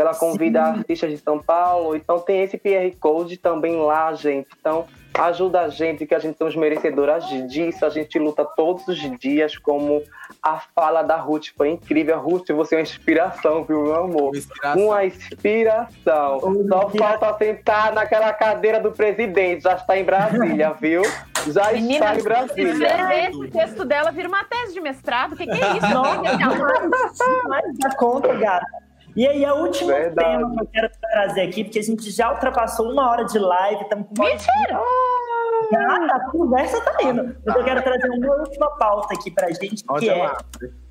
ela convida artistas de São Paulo. Então tem esse QR Code também lá, gente. Então, Ajuda a gente, que a gente somos merecedoras disso. A gente luta todos os dias, como a fala da Ruth foi incrível. Ruth, você é uma inspiração, viu, meu amor? Inspiração. Uma inspiração. Só falta sentar naquela cadeira do presidente. Já está em Brasília, viu? Já Menina, está em Brasília. esse texto dela, vira uma tese de mestrado. O que, que é isso? Mas dá conta, gata. E aí, o último Verdade. tema que eu quero trazer aqui, porque a gente já ultrapassou uma hora de live, estamos com uma Mentira! Ah, a conversa tá indo. Mas eu quero trazer uma última pauta aqui pra gente, que é é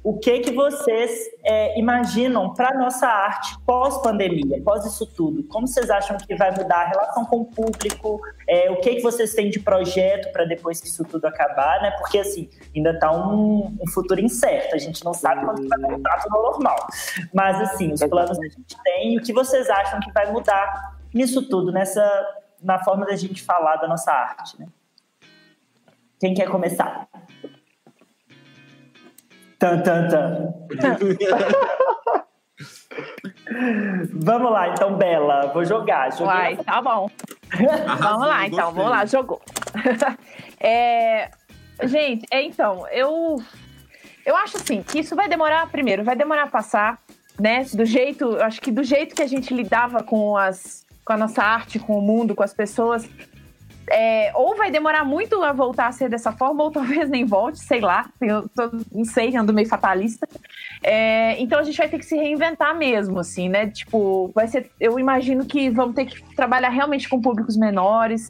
o que que vocês é, imaginam para nossa arte pós-pandemia, pós isso tudo? Como vocês acham que vai mudar a relação com o público? É, o que que vocês têm de projeto para depois que isso tudo acabar, né? Porque assim ainda tá um, um futuro incerto. A gente não sabe quando que vai voltar tudo ao normal. Mas assim, os planos a gente tem. O que vocês acham que vai mudar nisso tudo, nessa na forma da gente falar da nossa arte, né? Quem quer começar? Tan, tan, tan. (laughs) Vamos lá, então, Bela. Vou jogar. Joguei Uai, na- tá bom. Arrasou, (laughs) Vamos lá, então, gostei. vamos lá, jogou. (laughs) É, gente, é, então, eu, eu acho assim, que isso vai demorar, primeiro, vai demorar a passar, né? Do jeito, eu acho que do jeito que a gente lidava com, as, com a nossa arte, com o mundo, com as pessoas, é, ou vai demorar muito a voltar a ser dessa forma, (laughs) ou talvez nem volte, sei lá, eu tô- não sei, ando meio fatalista. É, então a gente vai ter que se reinventar mesmo, assim, né? Tipo, vai ser. Eu imagino que vamos ter que trabalhar realmente com públicos menores,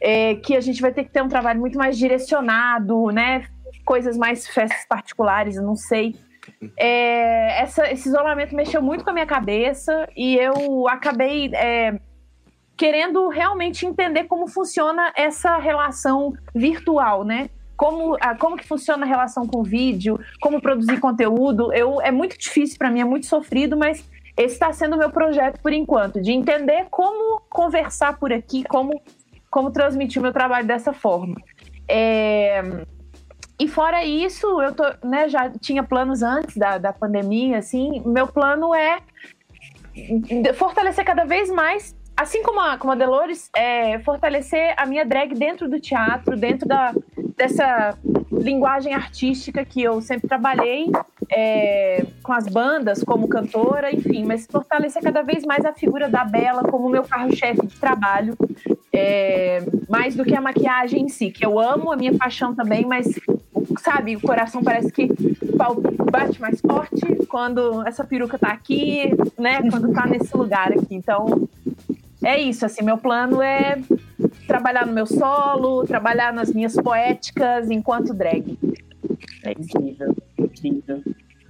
é, que a gente vai ter que ter um trabalho muito mais direcionado, né? Coisas mais festas particulares, não sei. É, essa- esse isolamento mexeu muito com a minha cabeça e eu acabei é, querendo realmente entender como funciona essa relação virtual, né? Como, a- como que funciona a relação com vídeo, como produzir conteúdo. Eu, é muito difícil para mim, é muito sofrido, mas esse está sendo o meu projeto por enquanto, de entender como conversar por aqui, como, como transmitir o meu trabalho dessa forma. É, E fora isso, eu tô, né, já tinha planos antes da, da pandemia, assim, meu plano é fortalecer cada vez mais, assim como a, como a Delores, é, fortalecer a minha drag dentro do teatro, dentro da, dessa linguagem artística que eu sempre trabalhei é, com as bandas, como cantora, enfim, mas fortalecer cada vez mais a figura da Bela como meu carro-chefe de trabalho, é, mais do que a maquiagem em si, que eu amo, a minha paixão também, mas sabe, o coração parece que bate mais forte quando essa peruca tá aqui, né? Quando tá nesse lugar aqui. Então, é isso, assim, meu plano é trabalhar no meu solo, trabalhar nas minhas poéticas enquanto drag. É incrível, incrível.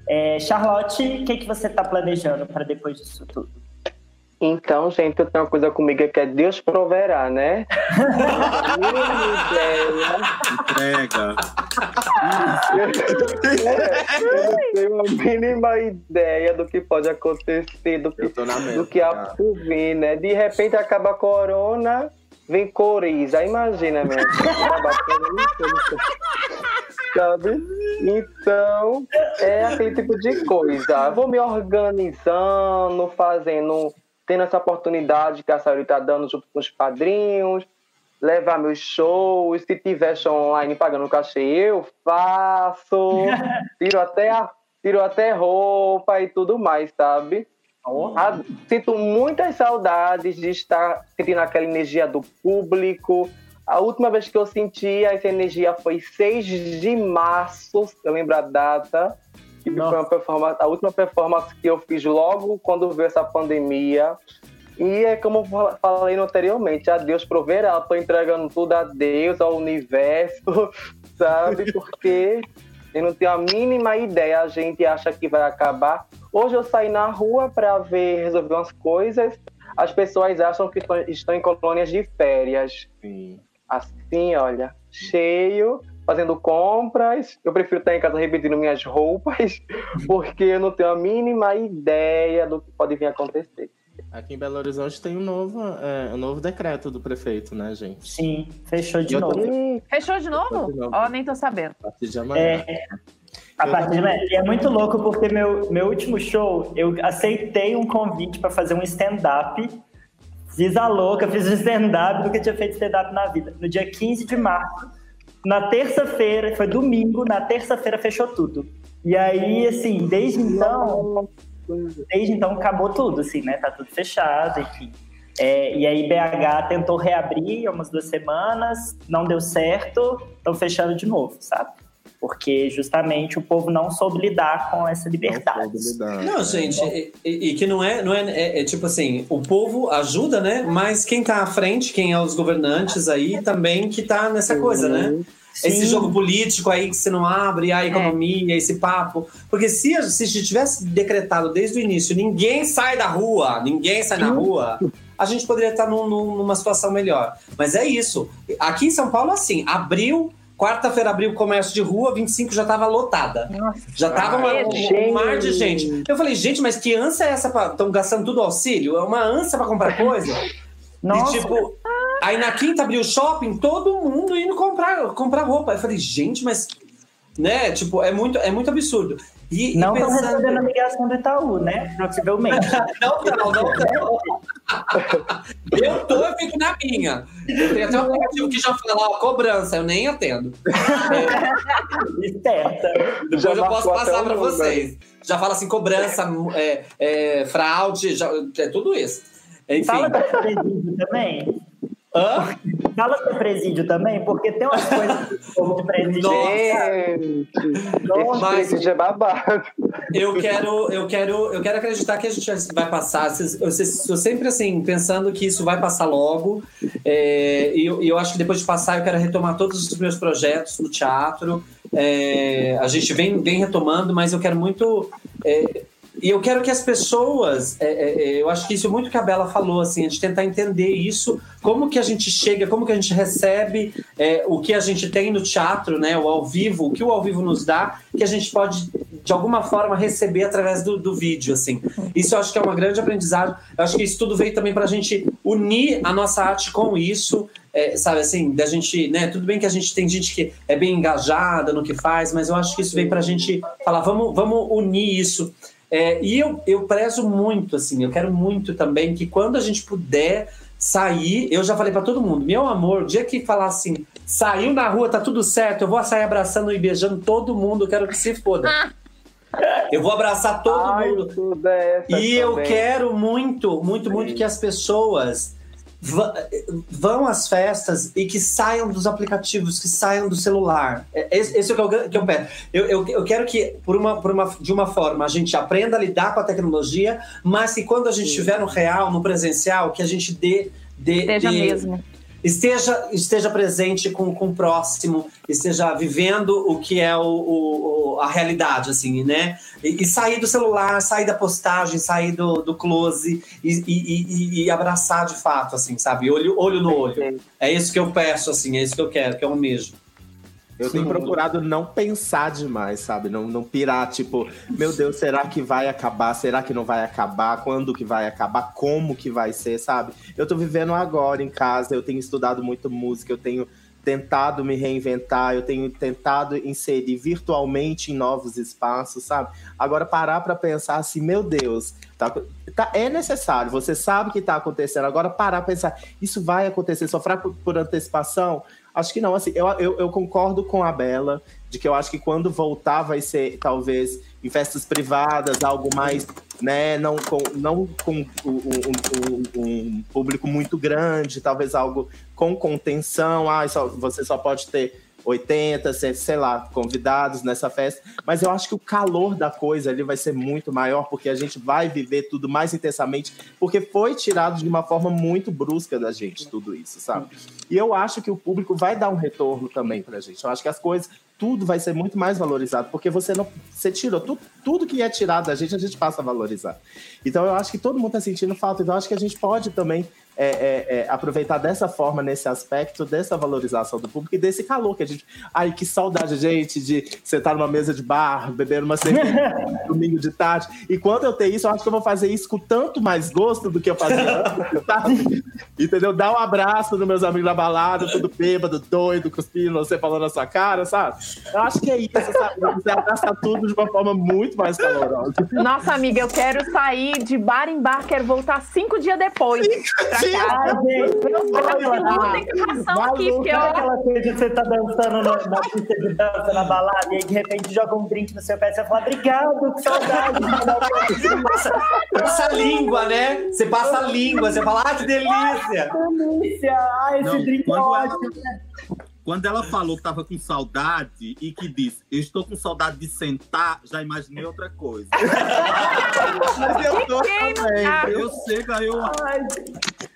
É, Charlotte, o que, que você está planejando para depois disso tudo? Então, gente, eu tenho uma coisa comigo que é Deus proverá, né? Entrega. Eu não tenho a mínima ideia do que pode acontecer, do que, Eu mesma. do que há por vir, né? De repente acaba a corona, vem coriza. Imagina, meu. Coriza, Sabe? Então, é aquele tipo de coisa. Vou me organizando, fazendo, tendo essa oportunidade que a Sayuri tá dando junto com os padrinhos, levar meus shows, se tiver show online pagando cachê, eu faço, (laughs) tiro até a, tiro até roupa e tudo mais, sabe? Ah, sinto muitas saudades de estar sentindo aquela energia do público. A última vez que eu senti essa energia foi 6 de março, eu lembro a data. Que foi uma performance, a última performance que eu fiz logo quando veio essa pandemia. E é como eu fal- falei anteriormente, a Deus proverá, eu tô entregando tudo a Deus, ao universo, (laughs) sabe? Porque eu não tenho a mínima ideia, a gente acha que vai acabar. Hoje eu saí na rua para ver, resolver umas coisas, as pessoas acham que estão em colônias de férias. Sim. Assim, olha, cheio, fazendo compras. Eu prefiro estar em casa repetindo minhas roupas, (laughs) porque eu não tenho a mínima ideia do que pode vir a acontecer. Aqui em Belo Horizonte tem um novo, é, um novo decreto do prefeito, né, gente? Sim, fechou de Eu novo. Fechou de novo? Ó, nem tô sabendo. A partir de amanhã. É, a partir de amanhã. E é muito louco porque meu, meu último show, eu aceitei um convite para fazer um stand-up Fiz a louca, fiz um stand-up, nunca tinha feito stand-up na vida. No dia 15 de março, na terça-feira, foi domingo, na terça-feira fechou tudo. E aí, assim, desde então, desde então acabou tudo, assim, né? Tá tudo fechado, enfim. É, e aí BH tentou reabrir umas duas semanas, não deu certo, estão fechando de novo, sabe? Porque justamente o povo não soube lidar com essa liberdade. Não, gente, e, e- que não é, não é, é- é tipo assim, o povo ajuda, né? Mas quem tá à frente, quem é os governantes aí, também que tá nessa coisa, né? Esse Sim. jogo político aí que você não abre, a economia, esse papo. Porque se, a- se a gente tivesse decretado desde o início, ninguém sai da rua, ninguém sai na rua, a gente poderia estar num- num- numa situação melhor. Mas é isso. Aqui em São Paulo, assim, abriu, quarta-feira abriu o comércio de rua, 25 já tava lotada. Nossa. Já tava uma- um, um mar de gente. Eu falei, gente, mas que ânsia é essa? Estão gastando tudo auxílio? É uma ânsia pra comprar coisa? Nossa, E tipo, aí na quinta abriu o shopping, todo mundo indo comprar, comprar roupa. Eu falei, gente, mas. Né? Tipo, é muito, é muito absurdo. E, não estão pensando- recebendo a ligação do Itaú, né? Possivelmente. (laughs) Não, não, não, não. Eu tô, eu fico na minha. Tenho até um aplicativo que já fala, ó, cobrança, eu nem atendo. (laughs) Esperta. Depois Já eu posso passar pra número. vocês. Já fala assim, cobrança, é, é, fraude, já, é tudo isso. Enfim. Fala do presídio também. Hã? Fala do presídio também, porque tem umas coisas povo de presídio. Nossa. Gente, esse Mas- presídio é babado. Eu quero, eu quero, eu quero acreditar que a gente vai passar. Eu, sempre assim pensando que isso vai passar logo. É, e eu, eu acho que depois de passar eu quero retomar todos os meus projetos no teatro. É, a gente vem, vem retomando, mas eu quero muito. é, e eu quero que as pessoas, é, é, é, eu acho que isso é muito que a Bela falou, assim, a gente tentar entender isso, como que a gente chega, como que a gente recebe é, o que a gente tem no teatro, né, o ao vivo, o que o ao vivo nos dá, que a gente pode, de alguma forma, receber através do, do vídeo, assim. Isso eu acho que é uma grande aprendizagem, eu acho que isso tudo veio também para a gente unir a nossa arte com isso, é, sabe assim, da gente, né, tudo bem que a gente tem gente que é bem engajada no que faz, mas eu acho que isso para a gente falar, vamos, vamos unir isso. É, e eu, eu prezo muito, assim, eu quero muito também que quando a gente puder sair, eu já falei pra todo mundo, meu amor, o dia que falar assim, saiu na rua, tá tudo certo, eu vou sair abraçando e beijando todo mundo, eu quero que se foda. (laughs) Eu vou abraçar todo Ai, mundo. é E eu também. quero muito, muito, muito que as pessoas vão às festas e que saiam dos aplicativos, que saiam do celular. É- Esse, esse é o que eu, que eu peço. Eu, eu, eu quero que, por uma, por uma, de uma forma, a gente aprenda a lidar com a tecnologia, mas que quando a gente estiver no real, no presencial, que a gente dê. dê Seja dê- mesmo. Esteja, esteja presente com, com o próximo, esteja vivendo o que é o, o- o- a realidade, assim, né? E, e sair do celular, sair da postagem, sair do, do close e, e- e- e abraçar de fato, assim, sabe? Olho, olho no olho. É isso que eu peço, assim, é isso que eu quero, que eu almejo. Eu tenho procurado não pensar demais, sabe? Não, não pirar, tipo, meu Deus, será que vai acabar? Será que não vai acabar? Quando que vai acabar? Como que vai ser, sabe? Eu tô vivendo agora em casa, eu tenho estudado muito música, eu tenho tentado me reinventar, eu tenho tentado inserir virtualmente em novos espaços, sabe? Agora parar pra pensar assim, meu Deus, tá, tá- é necessário, você sabe que tá acontecendo, agora parar pra pensar, isso vai acontecer, sofrer por, por antecipação? Acho que não, assim, eu, eu, eu concordo com a Bela, de que eu acho que quando voltar vai ser, talvez, em festas privadas, algo mais, né, não com, não com um, um- um- público muito grande, talvez algo com contenção, ah, só, você só pode ter 80, sei lá, convidados nessa festa. Mas eu acho que o calor da coisa ali vai ser muito maior, porque a gente vai viver tudo mais intensamente, porque foi tirado de uma forma muito brusca da gente, tudo isso, sabe? E eu acho que o público vai dar um retorno também pra gente. Eu acho que as coisas, tudo vai ser muito mais valorizado, porque você não. Você tirou tudo, tudo que é tirado da gente, a gente passa a valorizar. Então eu acho que todo mundo tá sentindo falta. Então eu acho que a gente pode também é, é, é, aproveitar dessa forma, nesse aspecto, dessa valorização do público e desse calor que a gente. Ai, que saudade, gente, de sentar numa mesa de bar, beber uma cerveja (laughs) domingo de tarde. E quando eu ter isso, eu acho que eu vou fazer isso com tanto mais gosto do que eu fazia antes, (laughs) sabe? entendeu? Dar um abraço nos meus amigos na balada, tudo bêbado, doido, cuspindo, você falando na sua cara, sabe? Eu acho que é isso, sabe? Você abraça tudo de uma forma muito mais calorosa. Nossa, amiga, eu quero sair de bar em bar, quero voltar cinco dias depois. Pra Maluca, não tem ração aqui, porque eu... aquela coisa que você tá dançando na, na pista de dança, na balada, e aí de repente joga um drink no seu pé e você fala, obrigado, que saudade. (laughs) Passa a língua, né? Você passa a língua, você fala, ah, que delícia! delícia! Ah, esse Não, drink é ela- ótimo. Quando ela falou que tava com saudade e que disse, eu estou com saudade de sentar, já imaginei outra coisa. (laughs) Mas eu tô Quem também. tá? Eu chego, aí eu, Ai,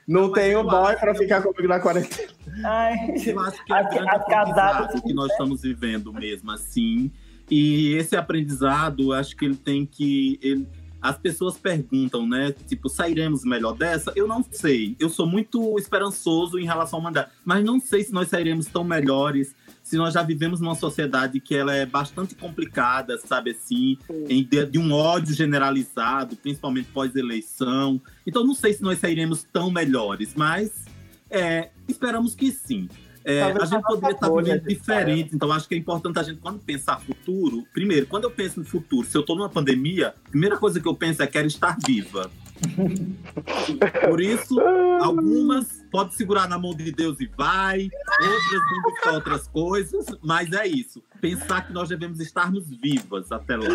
Não tenho boy pra ficar comigo na quarentena. ai. eu acho que é um grande aprendizado que nós estamos vivendo mesmo assim. E esse aprendizado, acho que ele tem que. ele- as pessoas perguntam, né? Tipo, sairemos melhor dessa? Eu não sei. Eu sou muito esperançoso em relação ao mandato, mas não sei se nós sairemos tão melhores. Se nós já vivemos numa sociedade que ela é bastante complicada, sabe assim, em de, de um ódio generalizado, principalmente pós-eleição. Então, não sei se nós sairemos tão melhores, mas é, esperamos que sim. É, a gente poderia estar vivendo diferente, então acho que é importante a gente, quando pensar futuro, primeiro, quando eu penso no futuro, se eu estou numa pandemia, a primeira coisa que eu penso é quero estar viva. (laughs) Por isso, algumas podem segurar na mão de Deus e vai, outras vão buscar outras coisas, mas é isso. Pensar que nós devemos estarmos vivas até lá,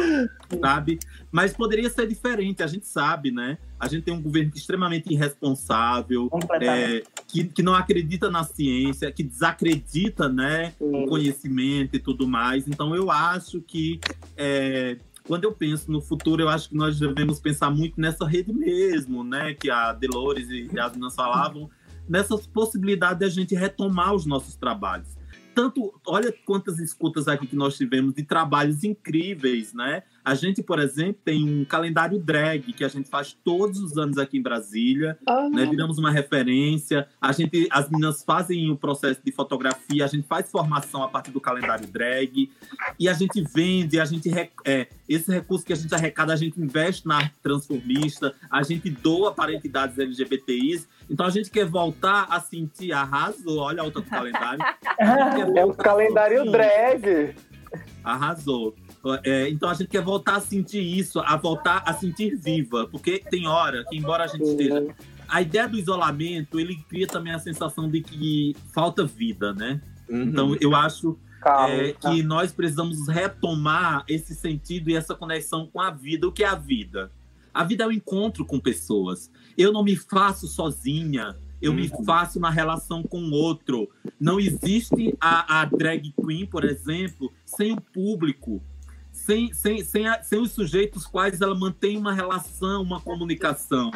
sabe? Mas poderia ser diferente, a gente sabe, né? A gente tem um governo extremamente irresponsável, é, que, que não acredita na ciência, que desacredita, né, o conhecimento e tudo mais. Então, eu acho que é, quando eu penso no futuro, eu acho que nós devemos pensar muito nessa rede mesmo, né, que a Delores e as meninas falavam, nessas possibilidades de a gente retomar os nossos trabalhos. Tanto, olha quantas escutas aqui que nós tivemos de trabalhos incríveis, né? A gente, por exemplo, tem um calendário drag que a gente faz todos os anos aqui em Brasília né? Viramos uma referência. A gente, as meninas fazem o processo de fotografia, a gente faz formação a partir do calendário drag e a gente vende, a gente é, esse recurso que a gente arrecada, a gente investe na arte transformista, a gente doa para entidades LGBTIs. Então a gente quer voltar a sentir arrasou, olha a outra do calendário. (laughs) É o calendário drag. Arrasou. É, então a gente quer voltar a sentir isso, a voltar a sentir viva, porque tem hora que, embora a gente esteja. A ideia do isolamento, ele cria também a sensação de que falta vida, né? Uhum. Então eu acho Calma. é, que nós precisamos retomar esse sentido e essa conexão com a vida. O que é a vida? A vida é o encontro com pessoas. Eu não me faço sozinha, eu me faço na relação com o outro. Não existe a, a drag queen, por exemplo, sem o público, sem, sem, sem, a- sem os sujeitos quais ela mantém uma relação, uma comunicação.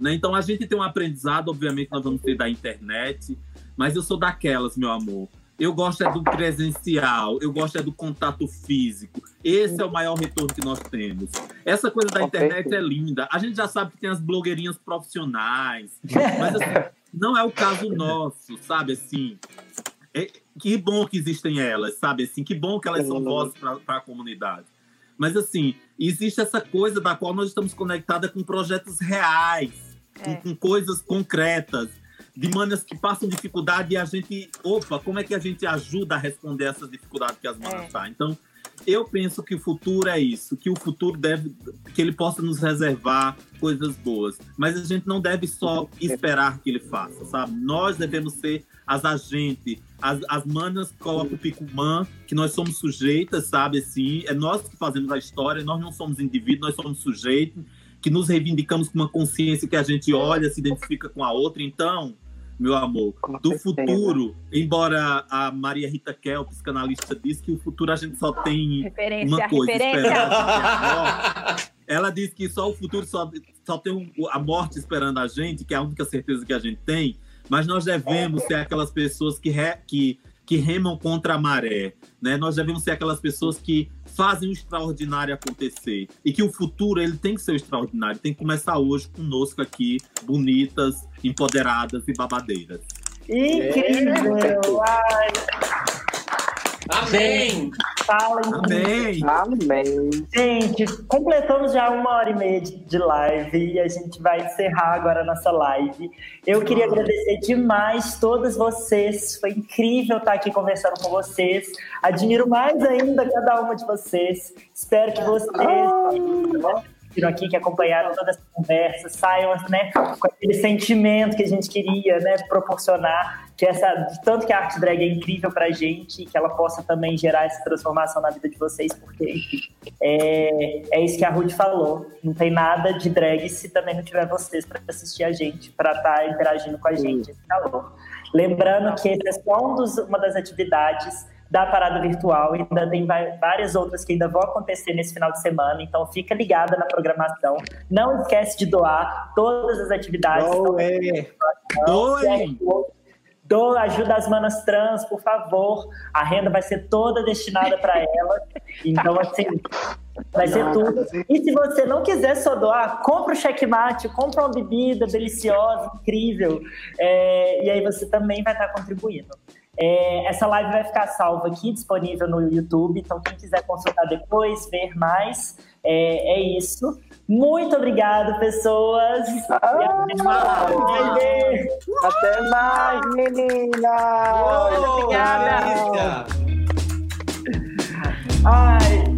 né? Então a gente tem um aprendizado, obviamente, nós vamos ter da internet, mas eu sou daquelas, meu amor. Eu gosto é do presencial, eu gosto é do contato físico. Esse é o maior retorno que nós temos. Essa coisa da internet é linda. A gente já sabe que tem as blogueirinhas profissionais, (laughs) mas assim, não é o caso nosso, sabe? Assim, é- que bom que existem elas, sabe? Assim, que bom que elas são vozes para a comunidade. Mas assim, existe essa coisa da qual nós estamos conectadas com projetos reais, É. com, com coisas concretas, de manas que passam dificuldade e a gente, opa, como é que a gente ajuda a responder essas dificuldades que as manas É. têm? Então, eu penso que o futuro é isso, que o futuro deve, que ele possa nos reservar coisas boas, mas a gente não deve só esperar que ele faça, sabe? Nós devemos ser as agentes, as, as manas que colocam o picumã, que nós somos sujeitas, sabe? Assim, é nós que fazemos a história, nós não somos indivíduos, nós somos sujeitos, que nos reivindicamos com uma consciência que a gente olha, se identifica com a outra. Então, meu amor, Com do certeza. futuro, embora a Maria Rita Kel, psicanalista, disse que o futuro a gente só tem Referência, uma coisa, referência. (laughs) Ela diz que só o futuro só, só tem um- a morte esperando a gente, que é a única certeza que a gente tem, mas nós devemos ser aquelas pessoas que, re- que, que remam contra a maré, né? Nós devemos ser aquelas pessoas que fazem o extraordinário acontecer e que o futuro ele tem que ser o extraordinário, tem que começar hoje conosco aqui, bonitas, empoderadas e babadeiras. Incrível! Ai, Amém! Falem. Amém! Amém. Gente, completamos já uma hora e meia de live e a gente vai encerrar agora a nossa live. Eu queria agradecer demais todos vocês. Foi incrível estar aqui conversando com vocês. Admiro mais ainda cada uma de vocês. Espero que vocês viram aqui, que acompanharam toda essa conversa, saiam né, com aquele sentimento que a gente queria né, proporcionar, que essa, tanto que a arte drag é incrível pra gente, que ela possa também gerar essa transformação na vida de vocês, porque, enfim, é, é isso que a Ruth falou. Não tem nada de drag se também não tiver vocês para assistir a gente, para estar interagindo com a gente. Esse calor. Lembrando que esse é só um dos, uma das atividades da parada virtual. Ainda tem várias outras que ainda vão acontecer nesse final de semana, então fica ligada na programação. Não esquece de doar todas as atividades. Não é. Doem! Do, ajuda as manas trans, por favor. A renda vai ser toda destinada para elas. (laughs) Então, assim, vai ser tudo. E se você não quiser só doar, compra o checkmate, compra uma bebida deliciosa, incrível. É, e aí você também vai estar contribuindo. É, essa live vai ficar salva aqui, disponível no YouTube. Então, quem quiser consultar depois, ver mais, é, é isso. Muito obrigado, pessoas. E até mais. Até mais, meninas! Obrigada. Delícia. Ai,